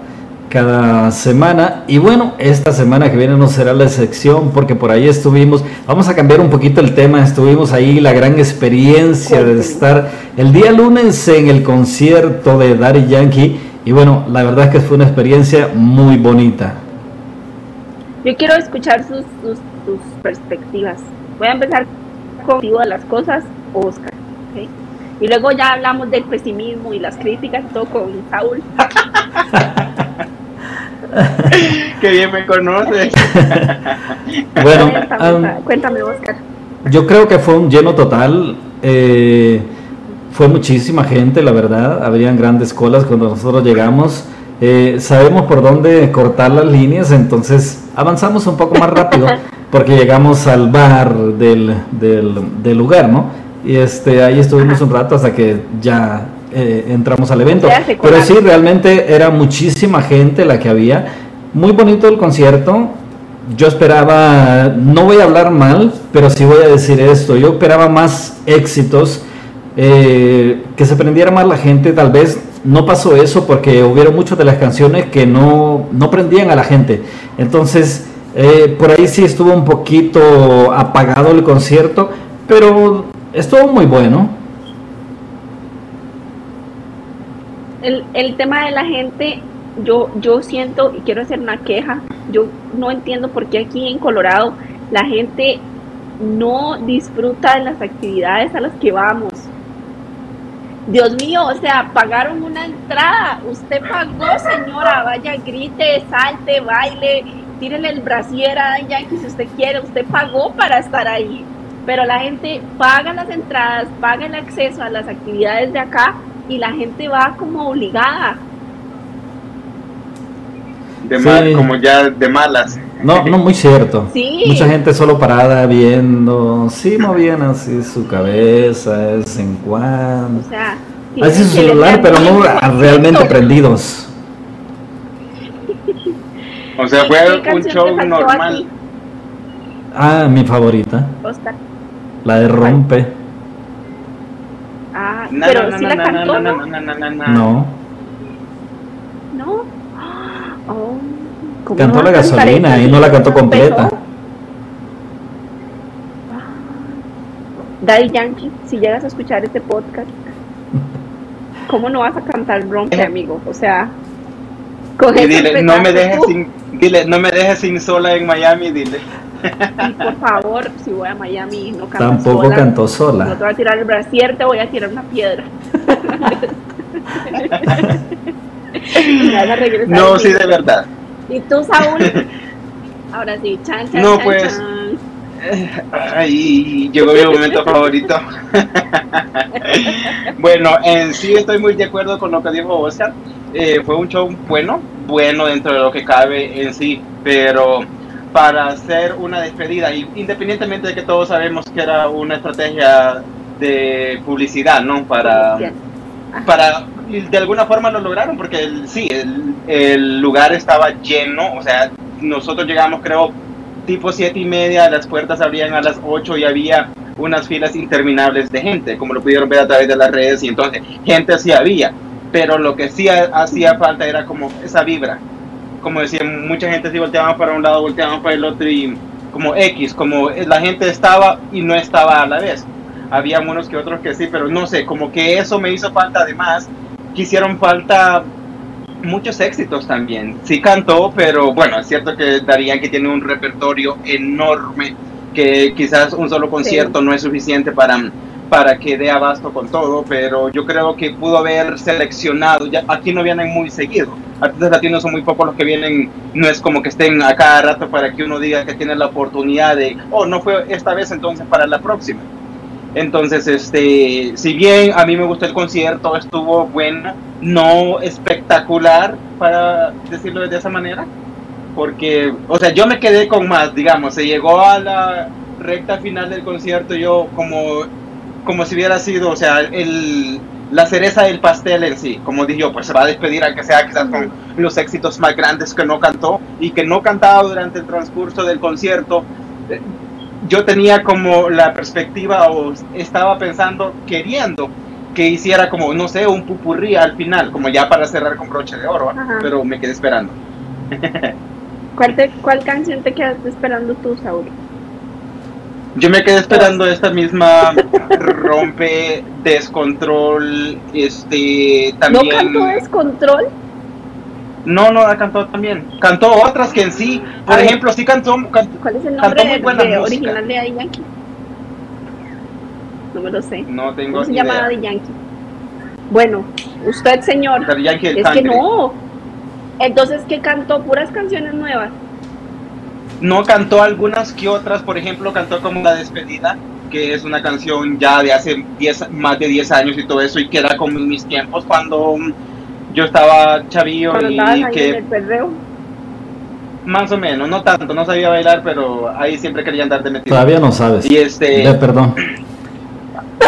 cada semana. Y bueno, esta semana que viene no será la excepción porque por ahí estuvimos, vamos a cambiar un poquito el tema, estuvimos ahí la gran experiencia de estar el día lunes en el concierto de Daddy Yankee. Y bueno, la verdad es que fue una experiencia muy bonita. Yo quiero escuchar sus, sus, sus perspectivas. Voy a empezar con las cosas, Oscar. Y luego ya hablamos del pesimismo y las críticas todo con Saúl. Qué bien me conoces. bueno, cuéntame, Oscar. Yo creo que fue un lleno total. Eh, fue muchísima gente, la verdad. Habrían grandes colas cuando nosotros llegamos. Eh, sabemos por dónde cortar las líneas, entonces avanzamos un poco más rápido porque llegamos al bar del, del, del lugar, ¿no? Y este, ahí estuvimos un rato hasta que ya eh, entramos al evento. Pero sí, realmente era muchísima gente la que había. Muy bonito el concierto. Yo esperaba, no voy a hablar mal, pero sí voy a decir esto. Yo esperaba más éxitos, eh, que se prendiera más la gente. Tal vez no pasó eso porque hubieron muchas de las canciones que no, no prendían a la gente. Entonces, eh, por ahí sí estuvo un poquito apagado el concierto, pero estuvo muy bueno. El, el tema de la gente, yo, yo siento y quiero hacer una queja, yo no entiendo por qué aquí en Colorado la gente no disfruta de las actividades a las que vamos. Dios mío, o sea, pagaron una entrada. Usted pagó, señora. Vaya, grite, salte, baile, tírele el brasier a Yankee si usted quiere. Usted pagó para estar ahí pero la gente paga las entradas, paga el acceso a las actividades de acá y la gente va como obligada. De mal, como ya de malas. No, no, muy cierto. Mucha gente solo parada viendo, sí movían así su cabeza de vez en cuando. O sea, Así su celular, pero no realmente prendidos. O sea, fue un show normal. Ah, mi favorita. La de Rompe. Ah, pero si la cantó, ¿no? No. ¿No? Oh, cantó la gasolina y no la cantó completa. Daddy Yankee, si llegas a escuchar este podcast, ¿cómo no vas a cantar Rompe, amigo? O sea, y dile, no me dejes sin, dile, no me dejes sin sola en Miami, dile. Y por favor, si voy a Miami y no canto Tampoco sola, cantó sola. No te voy a tirar el brasier, te voy a tirar una piedra. no, sí, de verdad. ¿Y tú, Saúl? Ahora sí, chan, chan, No, chan, pues. chan. Ay, llegó mi momento favorito. bueno, en sí estoy muy de acuerdo con lo que dijo Oscar. Eh, fue un show bueno, bueno dentro de lo que cabe en sí, pero para hacer una despedida, y independientemente de que todos sabemos que era una estrategia de publicidad, ¿no? Para, para de alguna forma lo lograron, porque el, sí, el, el lugar estaba lleno, o sea, nosotros llegamos creo tipo siete y media, las puertas abrían a las 8 y había unas filas interminables de gente, como lo pudieron ver a través de las redes, y entonces gente sí había, pero lo que sí hacía falta era como esa vibra, como decía, mucha gente sí volteaba para un lado, volteaba para el otro y como X, como la gente estaba y no estaba a la vez. Había unos que otros que sí, pero no sé, como que eso me hizo falta además, quisieron falta muchos éxitos también. Sí cantó, pero bueno, es cierto que Darían que tiene un repertorio enorme, que quizás un solo concierto no es suficiente para, para que dé abasto con todo, pero yo creo que pudo haber seleccionado, ya, aquí no vienen muy seguido, artistas latinos son muy pocos los que vienen, no es como que estén a cada rato para que uno diga que tiene la oportunidad de, oh, no fue esta vez, entonces para la próxima. Entonces, este, si bien a mí me gustó el concierto, estuvo buena, no espectacular, para decirlo de esa manera, porque, o sea, yo me quedé con más, digamos, se llegó a la recta final del concierto, yo como, como si hubiera sido, o sea, el, la cereza del pastel en sí, como dije yo, pues se va a despedir, aunque sea quizás con los éxitos más grandes que no cantó y que no cantaba durante el transcurso del concierto yo tenía como la perspectiva o estaba pensando, queriendo que hiciera como, no sé, un pupurrí al final, como ya para cerrar con broche de oro, pero me quedé esperando. ¿Cuál, te, ¿Cuál canción te quedaste esperando tú, Saúl? Yo me quedé esperando esta misma rompe, descontrol, este, también... ¿No cantó descontrol? No, no, la cantó también. Cantó otras que en sí, por ejemplo, sí cantó. ¿Cuál es el nombre de, original de Daddy Yankee? No me lo sé. No tengo ¿Cómo se llama Daddy Yankee? Bueno, usted, señor. Daddy Yankee es que no. Entonces, ¿qué cantó? Puras canciones nuevas. No cantó algunas que otras, por ejemplo, cantó como La Despedida, que es una canción ya de hace diez, más de 10 años y todo eso, y que era como en mis tiempos cuando yo estaba chavillo y que... En el perreo? Más o menos, no tanto, no sabía bailar, pero ahí siempre quería andar de metido. Todavía no sabes. Y este... perdón.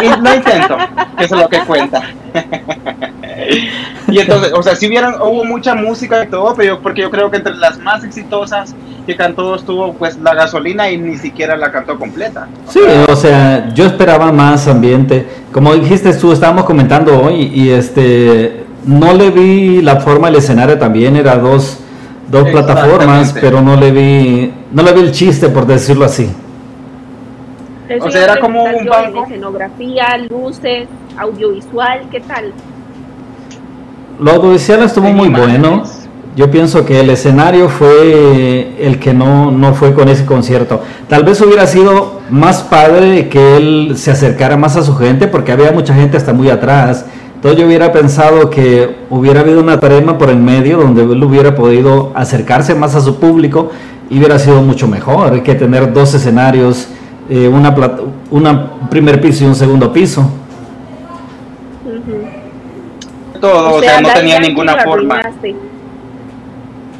Y no intento, que eso es lo que cuenta. y entonces, o sea, si hubieran, hubo mucha música y todo, pero porque yo creo que entre las más exitosas que cantó estuvo pues la gasolina y ni siquiera la cantó completa. Sí, o sea, yo esperaba más ambiente. Como dijiste tú, estábamos comentando hoy y este no le vi la forma del escenario también, era dos, dos plataformas, pero no le vi, no le vi el chiste por decirlo así. o sea, era como un banco. Escenografía, luces, audiovisual, ¿qué tal? Lo audiovisual estuvo muy bueno. Yo pienso que el escenario fue el que no, no fue con ese concierto. Tal vez hubiera sido más padre que él se acercara más a su gente, porque había mucha gente hasta muy atrás entonces yo hubiera pensado que hubiera habido una tarima por el medio donde él hubiera podido acercarse más a su público y hubiera sido mucho mejor que tener dos escenarios, eh, una, una primer piso y un segundo piso. Todo, o sea, no tenía ninguna forma.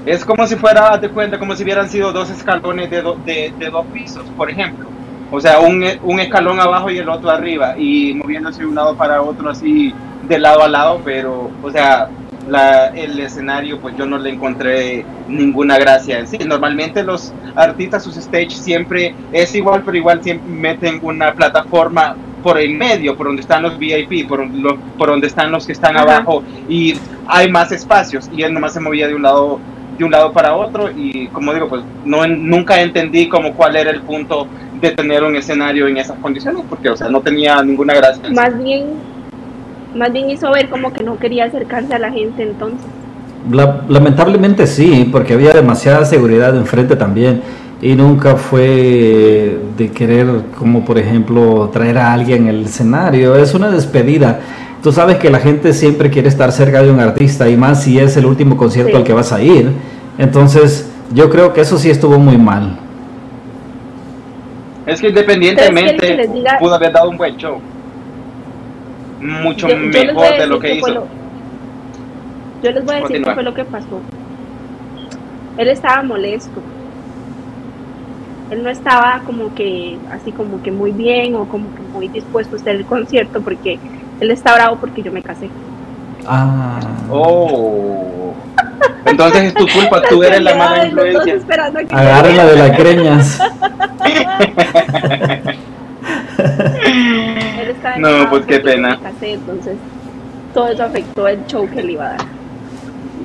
Es como si fuera, de cuenta, como si hubieran sido dos escalones de, de, de dos pisos, por ejemplo. O sea, un, un, escalón abajo y el otro arriba, y moviéndose de un lado para otro así de lado a lado, pero, o sea, la, el escenario, pues yo no le encontré ninguna gracia en sí. Normalmente los artistas, sus stage siempre es igual, pero igual siempre meten una plataforma por el medio, por donde están los VIP, por, por donde están los que están abajo y hay más espacios y él nomás se movía de un lado de un lado para otro y como digo, pues no nunca entendí como cuál era el punto de tener un escenario en esas condiciones porque o sea, no tenía ninguna gracia. Más bien más bien hizo ver como que no quería acercarse a la gente entonces. lamentablemente sí, porque había demasiada seguridad enfrente también y nunca fue de querer, como por ejemplo, traer a alguien en el escenario. Es una despedida. Tú sabes que la gente siempre quiere estar cerca de un artista y más si es el último concierto al que vas a ir. Entonces, yo creo que eso sí estuvo muy mal. Es que independientemente pudo haber dado un buen show. Mucho mejor de lo que hizo. yo les voy a decir qué fue lo que pasó. Él estaba molesto él no estaba como que así como que muy bien o como que muy dispuesto a hacer el concierto porque él está bravo porque yo me casé. Ah. Oh. Entonces es tu culpa, tú eres la mala influencia. Agárrenla de las creñas. no, pues qué pena. Me casé, entonces todo eso afectó el show que le iba a dar.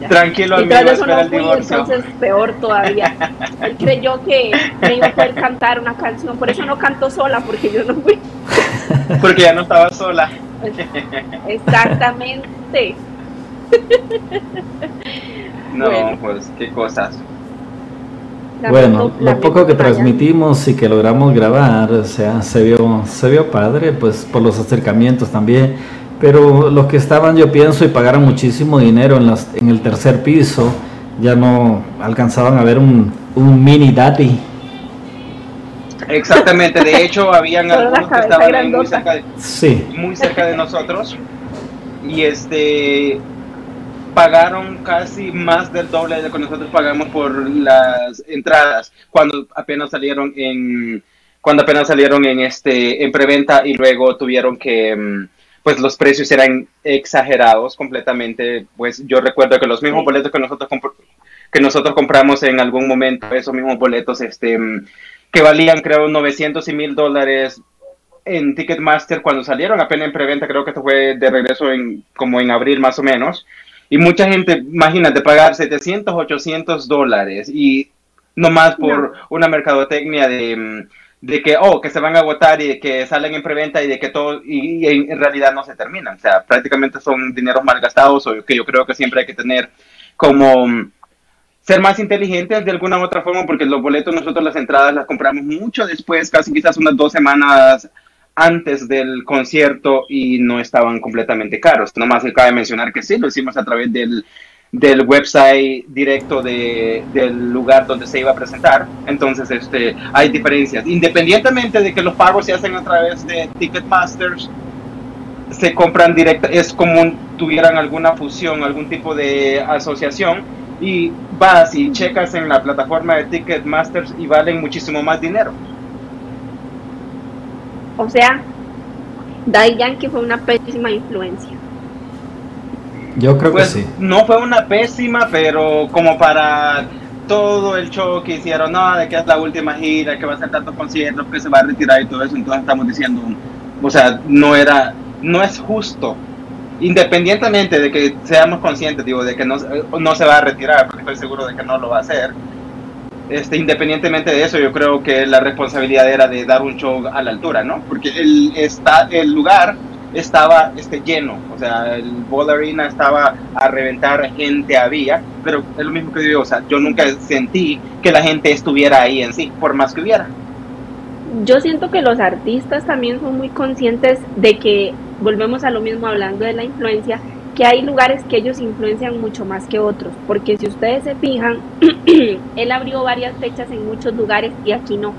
Tranquilo, amigo, espera el divorcio. Entonces, peor todavía. Él creyó que me iba a poder cantar una canción, por eso no canto sola, porque yo no fui. Porque ya no estaba sola. Exactamente. No, pues qué cosas. bueno, lo poco que transmitimos y que logramos grabar, o sea, se vio, se vio padre, pues por los acercamientos también pero los que estaban, yo pienso, y pagaron muchísimo dinero en, las, en el tercer piso, ya no alcanzaban a ver un, un mini daddy. Exactamente, de hecho habían algunos que estaban muy cerca, de, sí. muy cerca de nosotros y este pagaron casi más del doble de lo que nosotros pagamos por las entradas cuando apenas salieron en cuando apenas salieron en este en preventa y luego tuvieron que mm, pues los precios eran exagerados completamente. Pues yo recuerdo que los mismos boletos que nosotros, que nosotros compramos en algún momento, esos mismos boletos este, que valían creo 900 y 1000 dólares en Ticketmaster cuando salieron apenas en preventa, creo que esto fue de regreso en, como en abril más o menos. Y mucha gente, imagínate, pagar 700, 800 dólares y no más por una mercadotecnia de de que, oh, que se van a agotar y de que salen en preventa y de que todo, y, en realidad no se terminan. O sea, prácticamente son dineros mal gastados o que yo creo que siempre hay que tener como mm, ser más inteligentes de alguna u otra forma porque los boletos nosotros las entradas las compramos mucho después, casi quizás unas dos semanas antes del concierto y no estaban completamente caros. Nomás se cabe mencionar que sí, lo hicimos a través del del website directo de, del lugar donde se iba a presentar. Entonces, este, hay diferencias. Independientemente de que los pagos se hacen a través de Ticketmasters, se compran directo, es como tuvieran alguna fusión, algún tipo de asociación, y vas y checas en la plataforma de Ticketmasters y valen muchísimo más dinero. O sea, Dai que fue una pésima influencia. Yo creo que pues, sí. No fue una pésima, pero como para todo el show que hicieron, no, de que es la última gira, que va a ser tantos conciertos, que se va a retirar y todo eso, entonces estamos diciendo, o sea, no era, no es justo, independientemente de que seamos conscientes, digo, de que no, no se va a retirar, porque estoy seguro de que no lo va a hacer, este, independientemente de eso, yo creo que la responsabilidad era de dar un show a la altura, ¿no? Porque el, está, el lugar estaba este, lleno, o sea, el Ball estaba a reventar, gente había, pero es lo mismo que digo, o sea, yo nunca sentí que la gente estuviera ahí en sí, por más que hubiera. Yo siento que los artistas también son muy conscientes de que, volvemos a lo mismo hablando de la influencia, que hay lugares que ellos influencian mucho más que otros, porque si ustedes se fijan, él abrió varias fechas en muchos lugares y aquí no.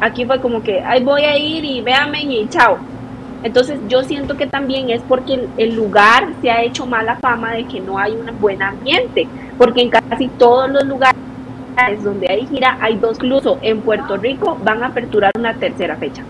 Aquí fue como que, ay, voy a ir y véame y chao entonces yo siento que también es porque el lugar se ha hecho mala fama de que no hay un buen ambiente, porque en casi todos los lugares donde hay gira hay dos, incluso en Puerto Rico van a aperturar una tercera fecha.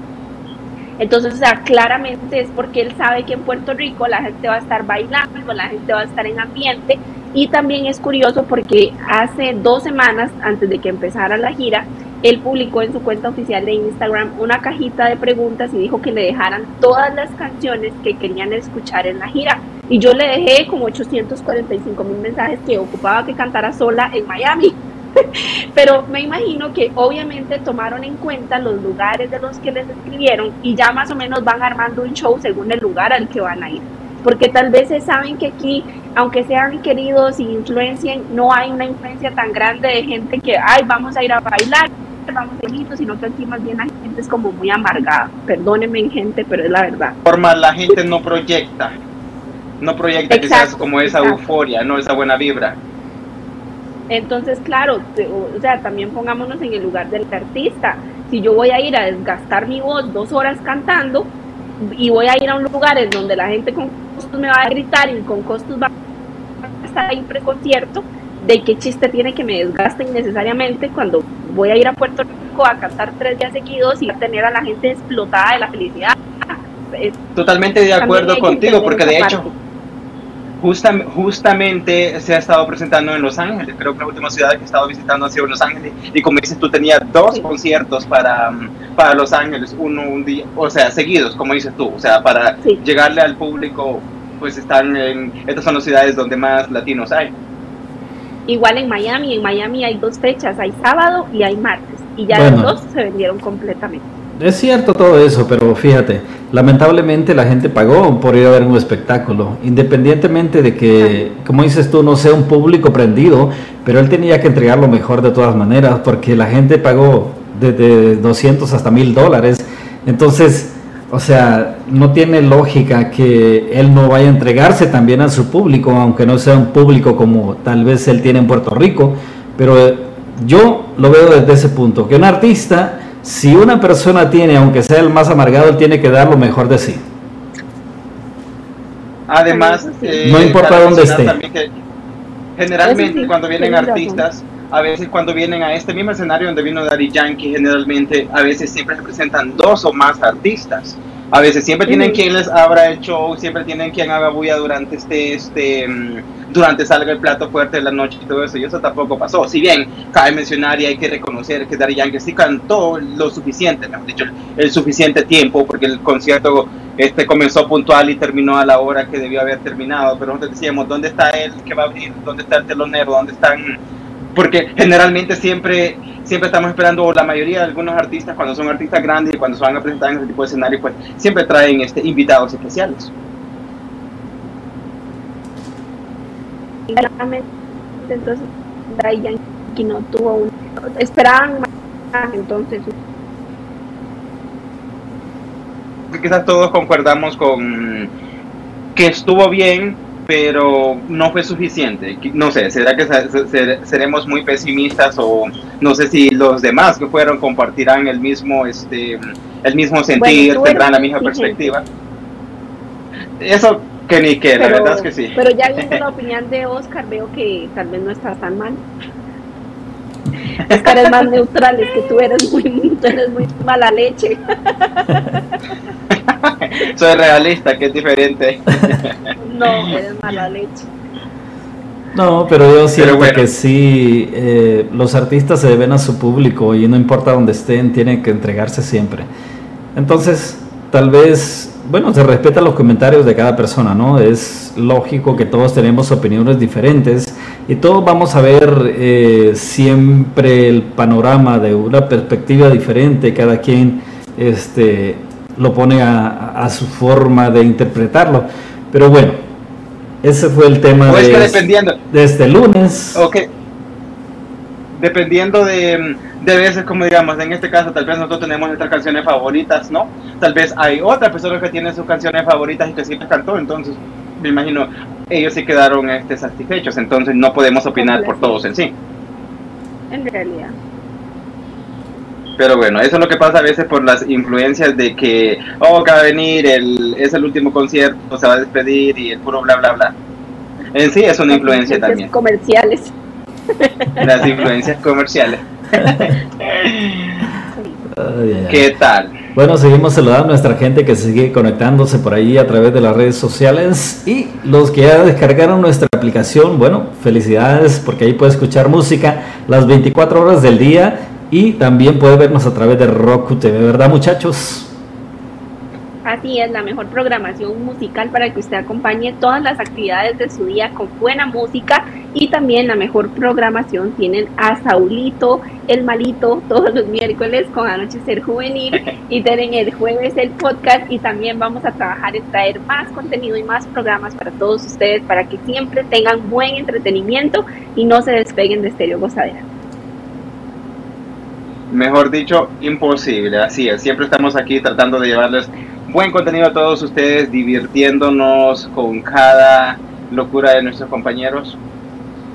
Entonces, o sea, claramente es porque él sabe que en Puerto Rico la gente va a estar bailando, la gente va a estar en ambiente y también es curioso porque hace dos semanas antes de que empezara la gira, él publicó en su cuenta oficial de Instagram una cajita de preguntas y dijo que le dejaran todas las canciones que querían escuchar en la gira. Y yo le dejé como 845 mil mensajes que ocupaba que cantara sola en Miami. Pero me imagino que obviamente tomaron en cuenta los lugares de los que les escribieron y ya más o menos van armando un show según el lugar al que van a ir. Porque tal vez saben que aquí, aunque sean queridos y influencien, no hay una influencia tan grande de gente que, ay, vamos a ir a bailar, vamos a ir, sino que aquí más bien la gente es como muy amargada. Perdónenme, gente, pero es la verdad. Forma, la gente no proyecta, no proyecta quizás como esa euforia, no esa buena vibra. Entonces, claro, o sea, también pongámonos en el lugar del artista. Si yo voy a ir a desgastar mi voz dos horas cantando y voy a ir a un lugar en donde la gente con costos me va a gritar y con costos va a estar ahí preconcierto, ¿de qué chiste tiene que me desgaste innecesariamente cuando voy a ir a Puerto Rico a cantar tres días seguidos y a tener a la gente explotada de la felicidad? Totalmente de acuerdo contigo, porque de hecho justamente se ha estado presentando en Los Ángeles. Creo que la última ciudad que he estado visitando ha sido Los Ángeles. Y como dices, tú tenías dos conciertos para, para Los Ángeles, uno un día, o sea, seguidos, como dices tú, o sea, para llegarle al público, pues están en, estas son las ciudades donde más latinos hay. Igual en Miami, en Miami hay dos fechas, hay sábado y hay martes, y ya los dos se vendieron completamente. Es cierto todo eso, pero fíjate, lamentablemente la gente pagó por ir a ver un espectáculo, independientemente de que, como dices tú, no sea un público prendido, pero él tenía que entregar lo mejor de todas maneras, porque la gente pagó desde 200 hasta 1000 dólares, entonces, o sea, no tiene lógica que él no vaya a entregarse también a su público, aunque no sea un público como tal vez él tiene en Puerto Rico, pero yo lo veo desde ese punto, que un artista si una persona tiene, aunque sea el más amargado, él tiene que dar lo mejor de sí. Además, no eh, importa dónde esté. generalmente cuando vienen artistas, a veces cuando vienen a este mismo escenario donde vino Daddy Yankee, generalmente a veces siempre se presentan dos o más artistas. A veces siempre tienen quien les abra el show, siempre tienen quien haga bulla durante este, este, mm, durante salga el plato fuerte de la noche y todo eso, y eso tampoco pasó. Si bien cabe mencionar y hay que reconocer que Daddy Yankee sí cantó lo suficiente, mejor dicho, el suficiente tiempo, porque el concierto este comenzó puntual y terminó a la hora que debió haber terminado, pero nosotros decíamos, ¿dónde está él que va a abrir? ¿Dónde está el telonero? ¿Dónde están porque generalmente siempre siempre estamos esperando, o la mayoría de algunos artistas, cuando son artistas grandes y cuando se van a presentar en ese tipo de escenario, pues siempre traen este, invitados especiales. Entonces, que no tuvo un. Esperaban más, entonces. Quizás todos concordamos con que estuvo bien, pero no fue suficiente. No sé, ¿será que seremos muy pesimistas o no sé si los demás que fueron compartirán el mismo, este, el mismo sentir, tendrán la misma perspectiva? Eso que ni que, la verdad es que sí. Pero ya viendo la opinión de Oscar, veo que tal vez no estás tan mal. Oscar es más neutral, es que tú eres muy, tú eres muy mala leche. Soy realista, que es diferente. no, eres mala leche. No, pero yo siento que sí, eh, los artistas se deben a su público y no importa dónde estén, tienen que entregarse siempre. Entonces, tal vez, bueno, se respeta los comentarios de cada persona, ¿no? Es lógico que todos tenemos opiniones diferentes y todos vamos a ver eh, siempre el panorama de una perspectiva diferente, cada quien este, lo pone a, su forma de interpretarlo. Pero bueno, ese fue el tema de, dependiendo, de este lunes. Ok. Dependiendo de, de veces, como digamos, en este caso, tal vez nosotros tenemos nuestras canciones favoritas, ¿no? Tal vez hay otras personas que tienen sus canciones favoritas y que siempre cantó, entonces me imagino ellos sí quedaron este, satisfechos, entonces no podemos opinar por todos en sí. En realidad. Pero bueno, eso es lo que pasa a veces por las influencias de que, oh, acaba de venir, el, es el último concierto, se va a despedir y el puro bla, bla, bla. En sí es una influencia también. comerciales. Las influencias comerciales. ¿Qué tal? Bueno, seguimos saludando a nuestra gente que sigue conectándose por ahí a través de las redes sociales y los que ya descargaron nuestra aplicación, bueno, felicidades porque ahí puede escuchar música las 24 horas del día y también puede vernos a través de Roku TV, ¿verdad muchachos? Así es, la mejor programación musical para que usted acompañe todas las actividades de su día con buena música y también la mejor programación tienen a Saulito, el malito, todos los miércoles con Anochecer Juvenil y tienen el jueves el podcast y también vamos a trabajar en traer más contenido y más programas para todos ustedes para que siempre tengan buen entretenimiento y no se despeguen de Estéreo Gozadera. Mejor dicho, imposible, así es. Siempre estamos aquí tratando de llevarles buen contenido a todos ustedes, divirtiéndonos con cada locura de nuestros compañeros.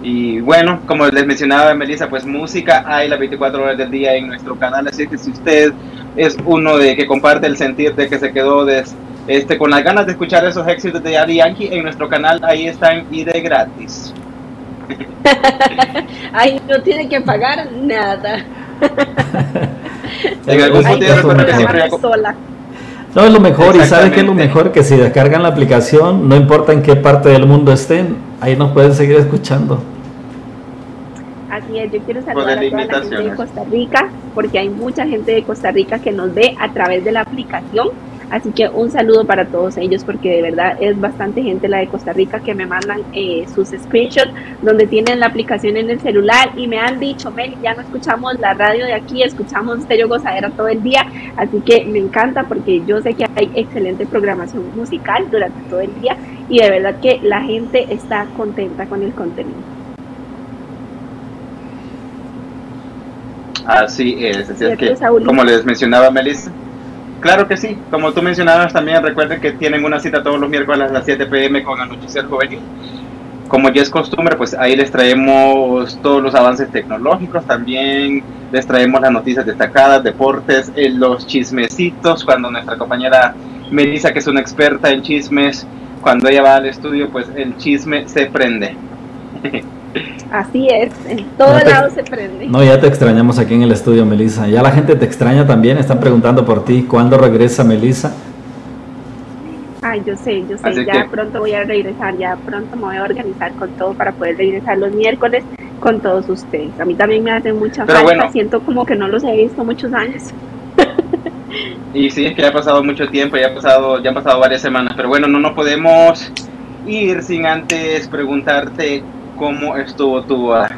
Y bueno, como les mencionaba Melissa, pues música hay las 24 horas del día en nuestro canal, así que si usted es uno de que comparte el sentir de que se quedó este, con las ganas de escuchar esos éxitos de Daddy Yankee, en nuestro canal ahí están y de gratis. ahí no tiene que pagar nada. En algún punto siempre sola. No, es lo mejor, y ¿sabe qué es lo mejor? Que si descargan la aplicación, no importa en qué parte del mundo estén, ahí nos pueden seguir escuchando. Así es, yo quiero saludar a toda la gente de Costa Rica, porque hay mucha gente de Costa Rica que nos ve a través de la aplicación Así que un saludo para todos ellos porque de verdad es bastante gente la de Costa Rica que me mandan eh, sus screenshots donde tienen la aplicación en el celular y me han dicho, Meli, ya no escuchamos la radio de aquí, escuchamos Stereo Gozadera todo el día. Así que me encanta porque yo sé que hay excelente programación musical durante todo el día y de verdad que la gente está contenta con el contenido. Así es, así es que, como les mencionaba Melissa, Claro que sí, como tú mencionabas también, recuerden que tienen una cita todos los miércoles a las 7 pm con Anochecer Juvenil. Como ya es costumbre, pues ahí les traemos todos los avances tecnológicos, también les traemos las noticias destacadas, deportes, eh, los chismecitos, cuando nuestra compañera Melissa, que es una experta en chismes, cuando ella va al estudio, pues el chisme se prende. Así es, en todo lado se prende. No, ya te extrañamos aquí en el estudio, Melissa. Ya la gente te extraña también, están preguntando por ti. ¿Cuándo regresa Melissa? Ay, yo sé, yo sé, ya pronto voy a regresar, ya pronto me voy a organizar con todo para poder regresar los miércoles con todos ustedes. A mí también me hace mucha falta, siento como que no los he visto muchos años. y sí, es que ya ha pasado mucho tiempo, ya ha pasado, ya han pasado varias semanas, pero bueno, no nos podemos ir sin antes preguntarte cómo estuvo tu boda.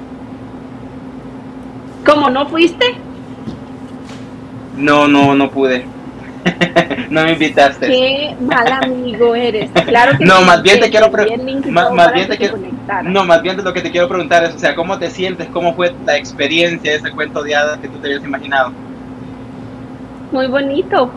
¿Cómo no fuiste? No, no, no pude. no me invitaste. Qué mal amigo eres. Claro que No, más bien te quiero preguntar. Más bien te quiero No, más bien lo que te quiero preguntar es, o sea, ¿cómo te sientes? ¿Cómo fue la experiencia de ese cuento de hadas que tú te habías imaginado? Muy bonito.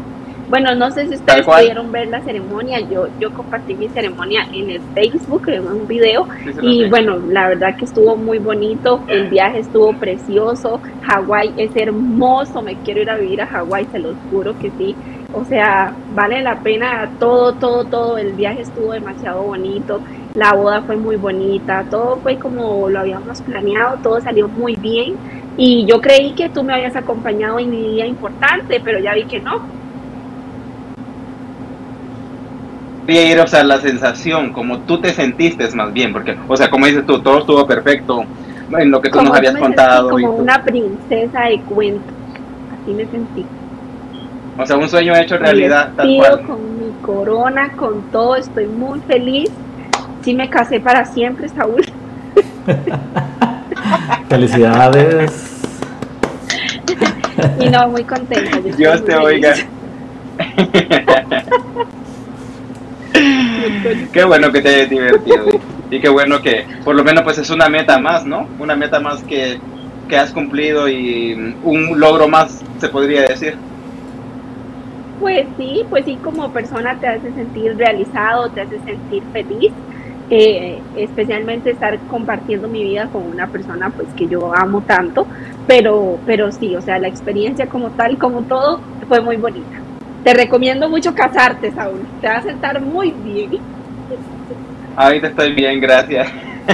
Bueno, no sé si ustedes pudieron ver la ceremonia. Yo, yo compartí mi ceremonia en el Facebook, en un video. y bueno, la verdad que estuvo muy bonito. El viaje estuvo precioso. Hawái es hermoso. Me quiero ir a vivir a Hawái, se los juro que sí. O sea, vale la pena todo, todo, todo. El viaje estuvo demasiado bonito. La boda fue muy bonita. Todo fue como lo habíamos planeado. Todo salió muy bien. Y yo creí que tú me habías acompañado en mi día importante, pero ya vi que no ir, o sea, la sensación, como tú te sentiste más bien, porque, o sea, como dices tú, todo estuvo perfecto en lo que tú nos habías contado. Como una princesa de cuento, así me sentí. O sea, un sueño hecho realidad. Tal cual. Con mi corona, con todo, estoy muy feliz. Sí me casé para siempre, Saúl. Felicidades. y no, muy contenta. Dios te oiga. qué bueno que te hayas divertido y, qué bueno que por lo menos pues es una meta más, ¿no? Una meta más que, que has cumplido y un logro más, se podría decir. Pues sí, pues sí, como persona te hace sentir realizado, te hace sentir feliz, eh, especialmente estar compartiendo mi vida con una persona pues que yo amo tanto, pero, pero sí, o sea, la experiencia como tal, como todo, fue muy bonita. Te recomiendo mucho casarte, Saúl. Te va a sentar muy bien. Ahorita estoy bien, gracias.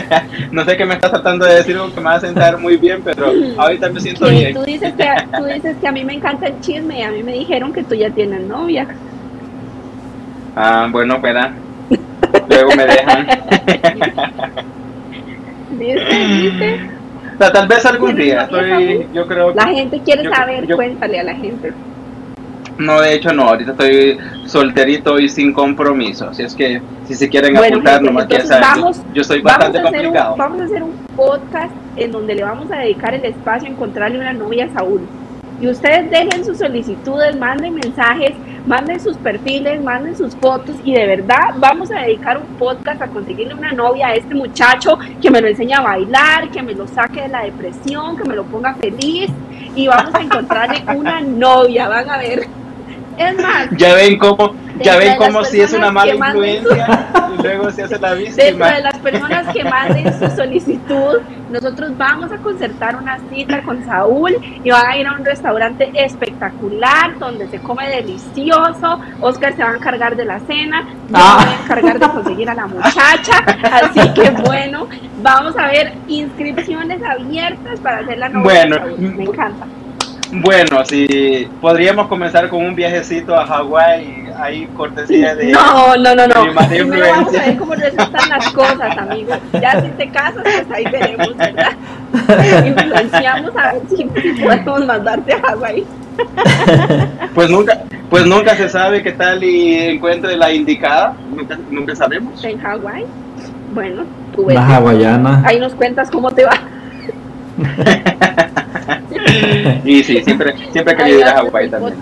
no sé qué me estás tratando de decir que me va a sentar muy bien, pero ahorita me siento bien. Tú dices, que, tú dices que a mí me encanta el chisme y a mí me dijeron que tú ya tienes novia. Ah, bueno, espera. Luego me dejan. ¿Viste? ¿Viste? tal vez algún día. Estoy, yo creo la gente quiere saber, cuéntale a la gente. No, de hecho no, ahorita estoy solterito y sin compromiso, así es que si se quieren apuntar, nomás quieren saber, yo soy bastante complicado. vamos a hacer un podcast en donde le vamos a dedicar el espacio a encontrarle una novia a Saúl. Y ustedes dejen sus solicitudes, manden mensajes, manden sus perfiles, manden sus fotos y de verdad vamos a dedicar un podcast a conseguirle una novia a este muchacho que me lo enseñe a bailar, que me lo saque de la depresión, que me lo ponga feliz y vamos a encontrarle una novia, van a ver. Es más, ya ven cómo, ya ven cómo si es una mala influencia y luego se hace la víctima. Dentro de las personas que manden su solicitud, nosotros vamos a concertar una cita con Saúl y van a ir a un restaurante espectacular donde se come delicioso. Oscar se va a encargar de la cena, yo ah. voy a encargar de conseguir a la muchacha. Así que bueno, vamos a ver inscripciones abiertas para hacer la novia. Bueno, me encanta. Bueno, si podríamos comenzar con un viajecito a Hawái, ahí cortesía de. No, no, no, no. Primero vamos a ver cómo resultan las cosas, amigos. Ya si te casas, pues ahí veremos, ¿verdad? Influenciamos a ver si, podemos mandarte a Hawái. Pues nunca, pues nunca se sabe qué tal y encuentre la indicada. Nunca, nunca sabemos. En Hawái. Bueno, tú ves. La hawaiana. Ahí nos cuentas cómo te va. y sí, siempre, siempre he querido ir a Hawái también.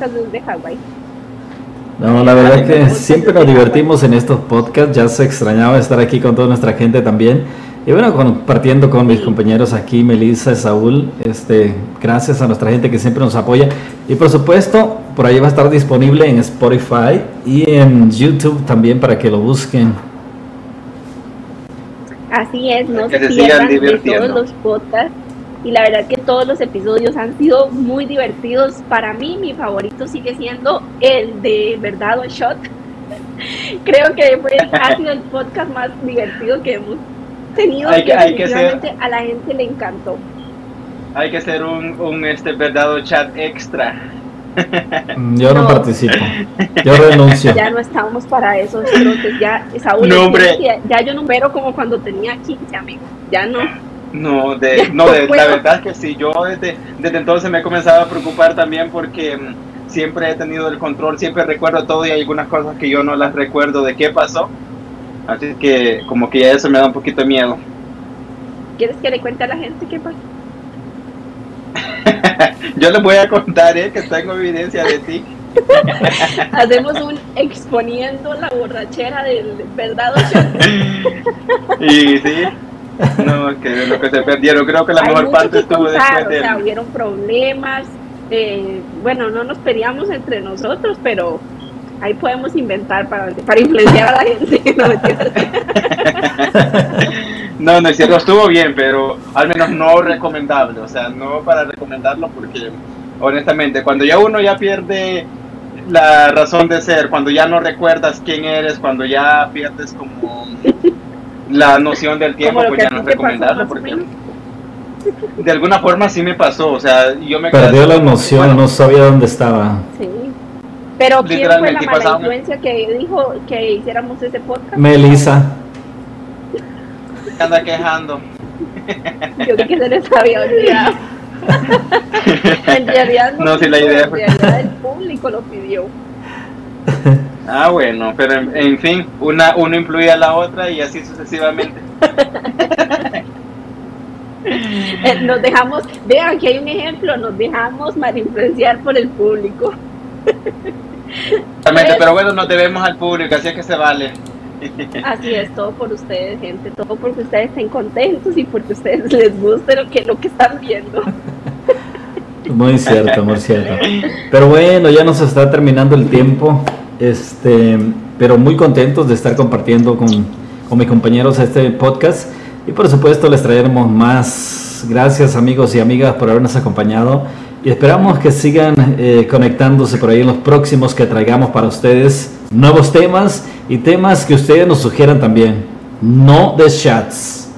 No, la verdad es que siempre nos divertimos en estos podcasts, ya se extrañaba estar aquí con toda nuestra gente también. Y bueno, compartiendo con mis compañeros aquí, Melissa y Saúl, este, gracias a nuestra gente que siempre nos apoya. Y por supuesto, por ahí va a estar disponible en Spotify y en YouTube también para que lo busquen. Así es, no se, pierdan de todos los podcasts y la verdad que todos los episodios han sido muy divertidos. Para mí mi favorito sigue siendo el de Verdad o Shot. Creo que fue, ha sido el podcast más divertido que hemos tenido hay que, hay que ser, a la gente le encantó. Hay que hacer un, un este verdad chat extra. Mm, yo no, participo. Yo renuncio. Ya no estamos para esos Ya, Saúl, ya yo numero como cuando tenía 15 amigos. Ya no. No, de, no de, la verdad es que sí, yo desde, desde entonces me he comenzado a preocupar también porque mm, siempre he tenido el control, siempre recuerdo todo y hay algunas cosas que yo no las recuerdo de qué pasó. Así que como que ya eso me da un poquito de miedo. ¿Quieres que le cuente a la gente qué pasó? yo les voy a contar, ¿eh? que tengo evidencia de ti. Hacemos un exponiendo la borrachera del verdad. y sí, no, que lo que se perdieron, creo que la mejor parte estuvo después de... O sea, hubieron problemas, eh, bueno, no nos peleamos entre nosotros, pero ahí podemos inventar para, para influenciar a la gente. No, no es cierto, estuvo bien, pero al menos no recomendable, o sea, no para recomendarlo porque honestamente, cuando ya uno ya pierde la razón de ser, cuando ya no recuerdas quién eres, cuando ya pierdes como la noción del tiempo, pues ya no es recomendable porque de alguna forma sí me pasó, o sea, yo me perdió la noción, no sabía dónde estaba. Sí. Pero ¿quién fue la mala influencia que dijo que hiciéramos ese podcast? Melissa. anda quejando. Yo creo que se les había olvidado. en realidad no, no si la idea fue... el público lo pidió. Ah, bueno, pero en, fin, una uno influye a la otra y así sucesivamente. Eh, nos dejamos, vean que hay un ejemplo, nos dejamos mal influenciar por el público. Exactamente, pero bueno, nos debemos al público, así es que se vale. Así es, todo por ustedes, gente, todo porque ustedes estén contentos y porque a ustedes les guste lo que, lo que están viendo. Muy cierto, muy cierto. Pero bueno, ya nos está terminando el tiempo. Este, pero muy contentos de estar compartiendo con, con mis compañeros este podcast. Y por supuesto les traeremos más. Gracias amigos y amigas por habernos acompañado. Y esperamos que sigan eh, conectándose por ahí en los próximos que traigamos para ustedes nuevos temas y temas que ustedes nos sugieran también. No de chats.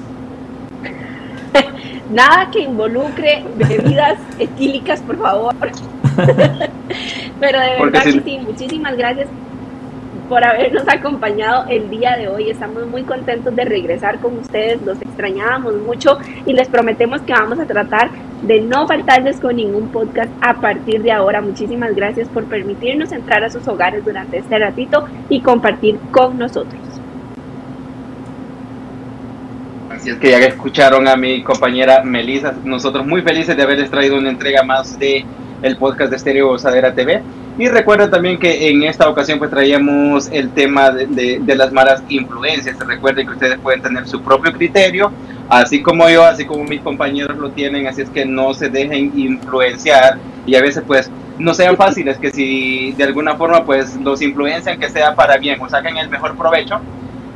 Nada que involucre bebidas etílicas, por favor. Pero de verdad que sí, muchísimas gracias por habernos acompañado el día de hoy. Estamos muy contentos de regresar con ustedes, los extrañábamos mucho y les prometemos que vamos a tratar de no faltarles con ningún podcast a partir de ahora. Muchísimas gracias por permitirnos entrar a sus hogares durante este ratito y compartir con nosotros. Así es que ya escucharon a mi compañera Melissa, nosotros muy felices de haberles traído una entrega más de el podcast de Estéreo Gozadera TV. Y recuerden también que en esta ocasión pues traíamos el tema de, de, las malas influencias. Recuerden que ustedes pueden tener su propio criterio, así como yo, así como mis compañeros lo tienen, así es que no se dejen influenciar y a veces pues no sean fáciles, que si de alguna forma pues los influencian que sea para bien o saquen el mejor provecho,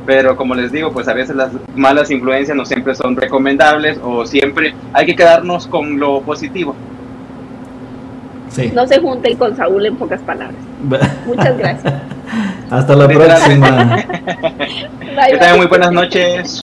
pero como les digo, pues a veces las malas influencias no siempre son recomendables o siempre hay que quedarnos con lo positivo. No se junten con Saúl en pocas palabras. Muchas gracias. Hasta la próxima. que tengan muy buenas noches.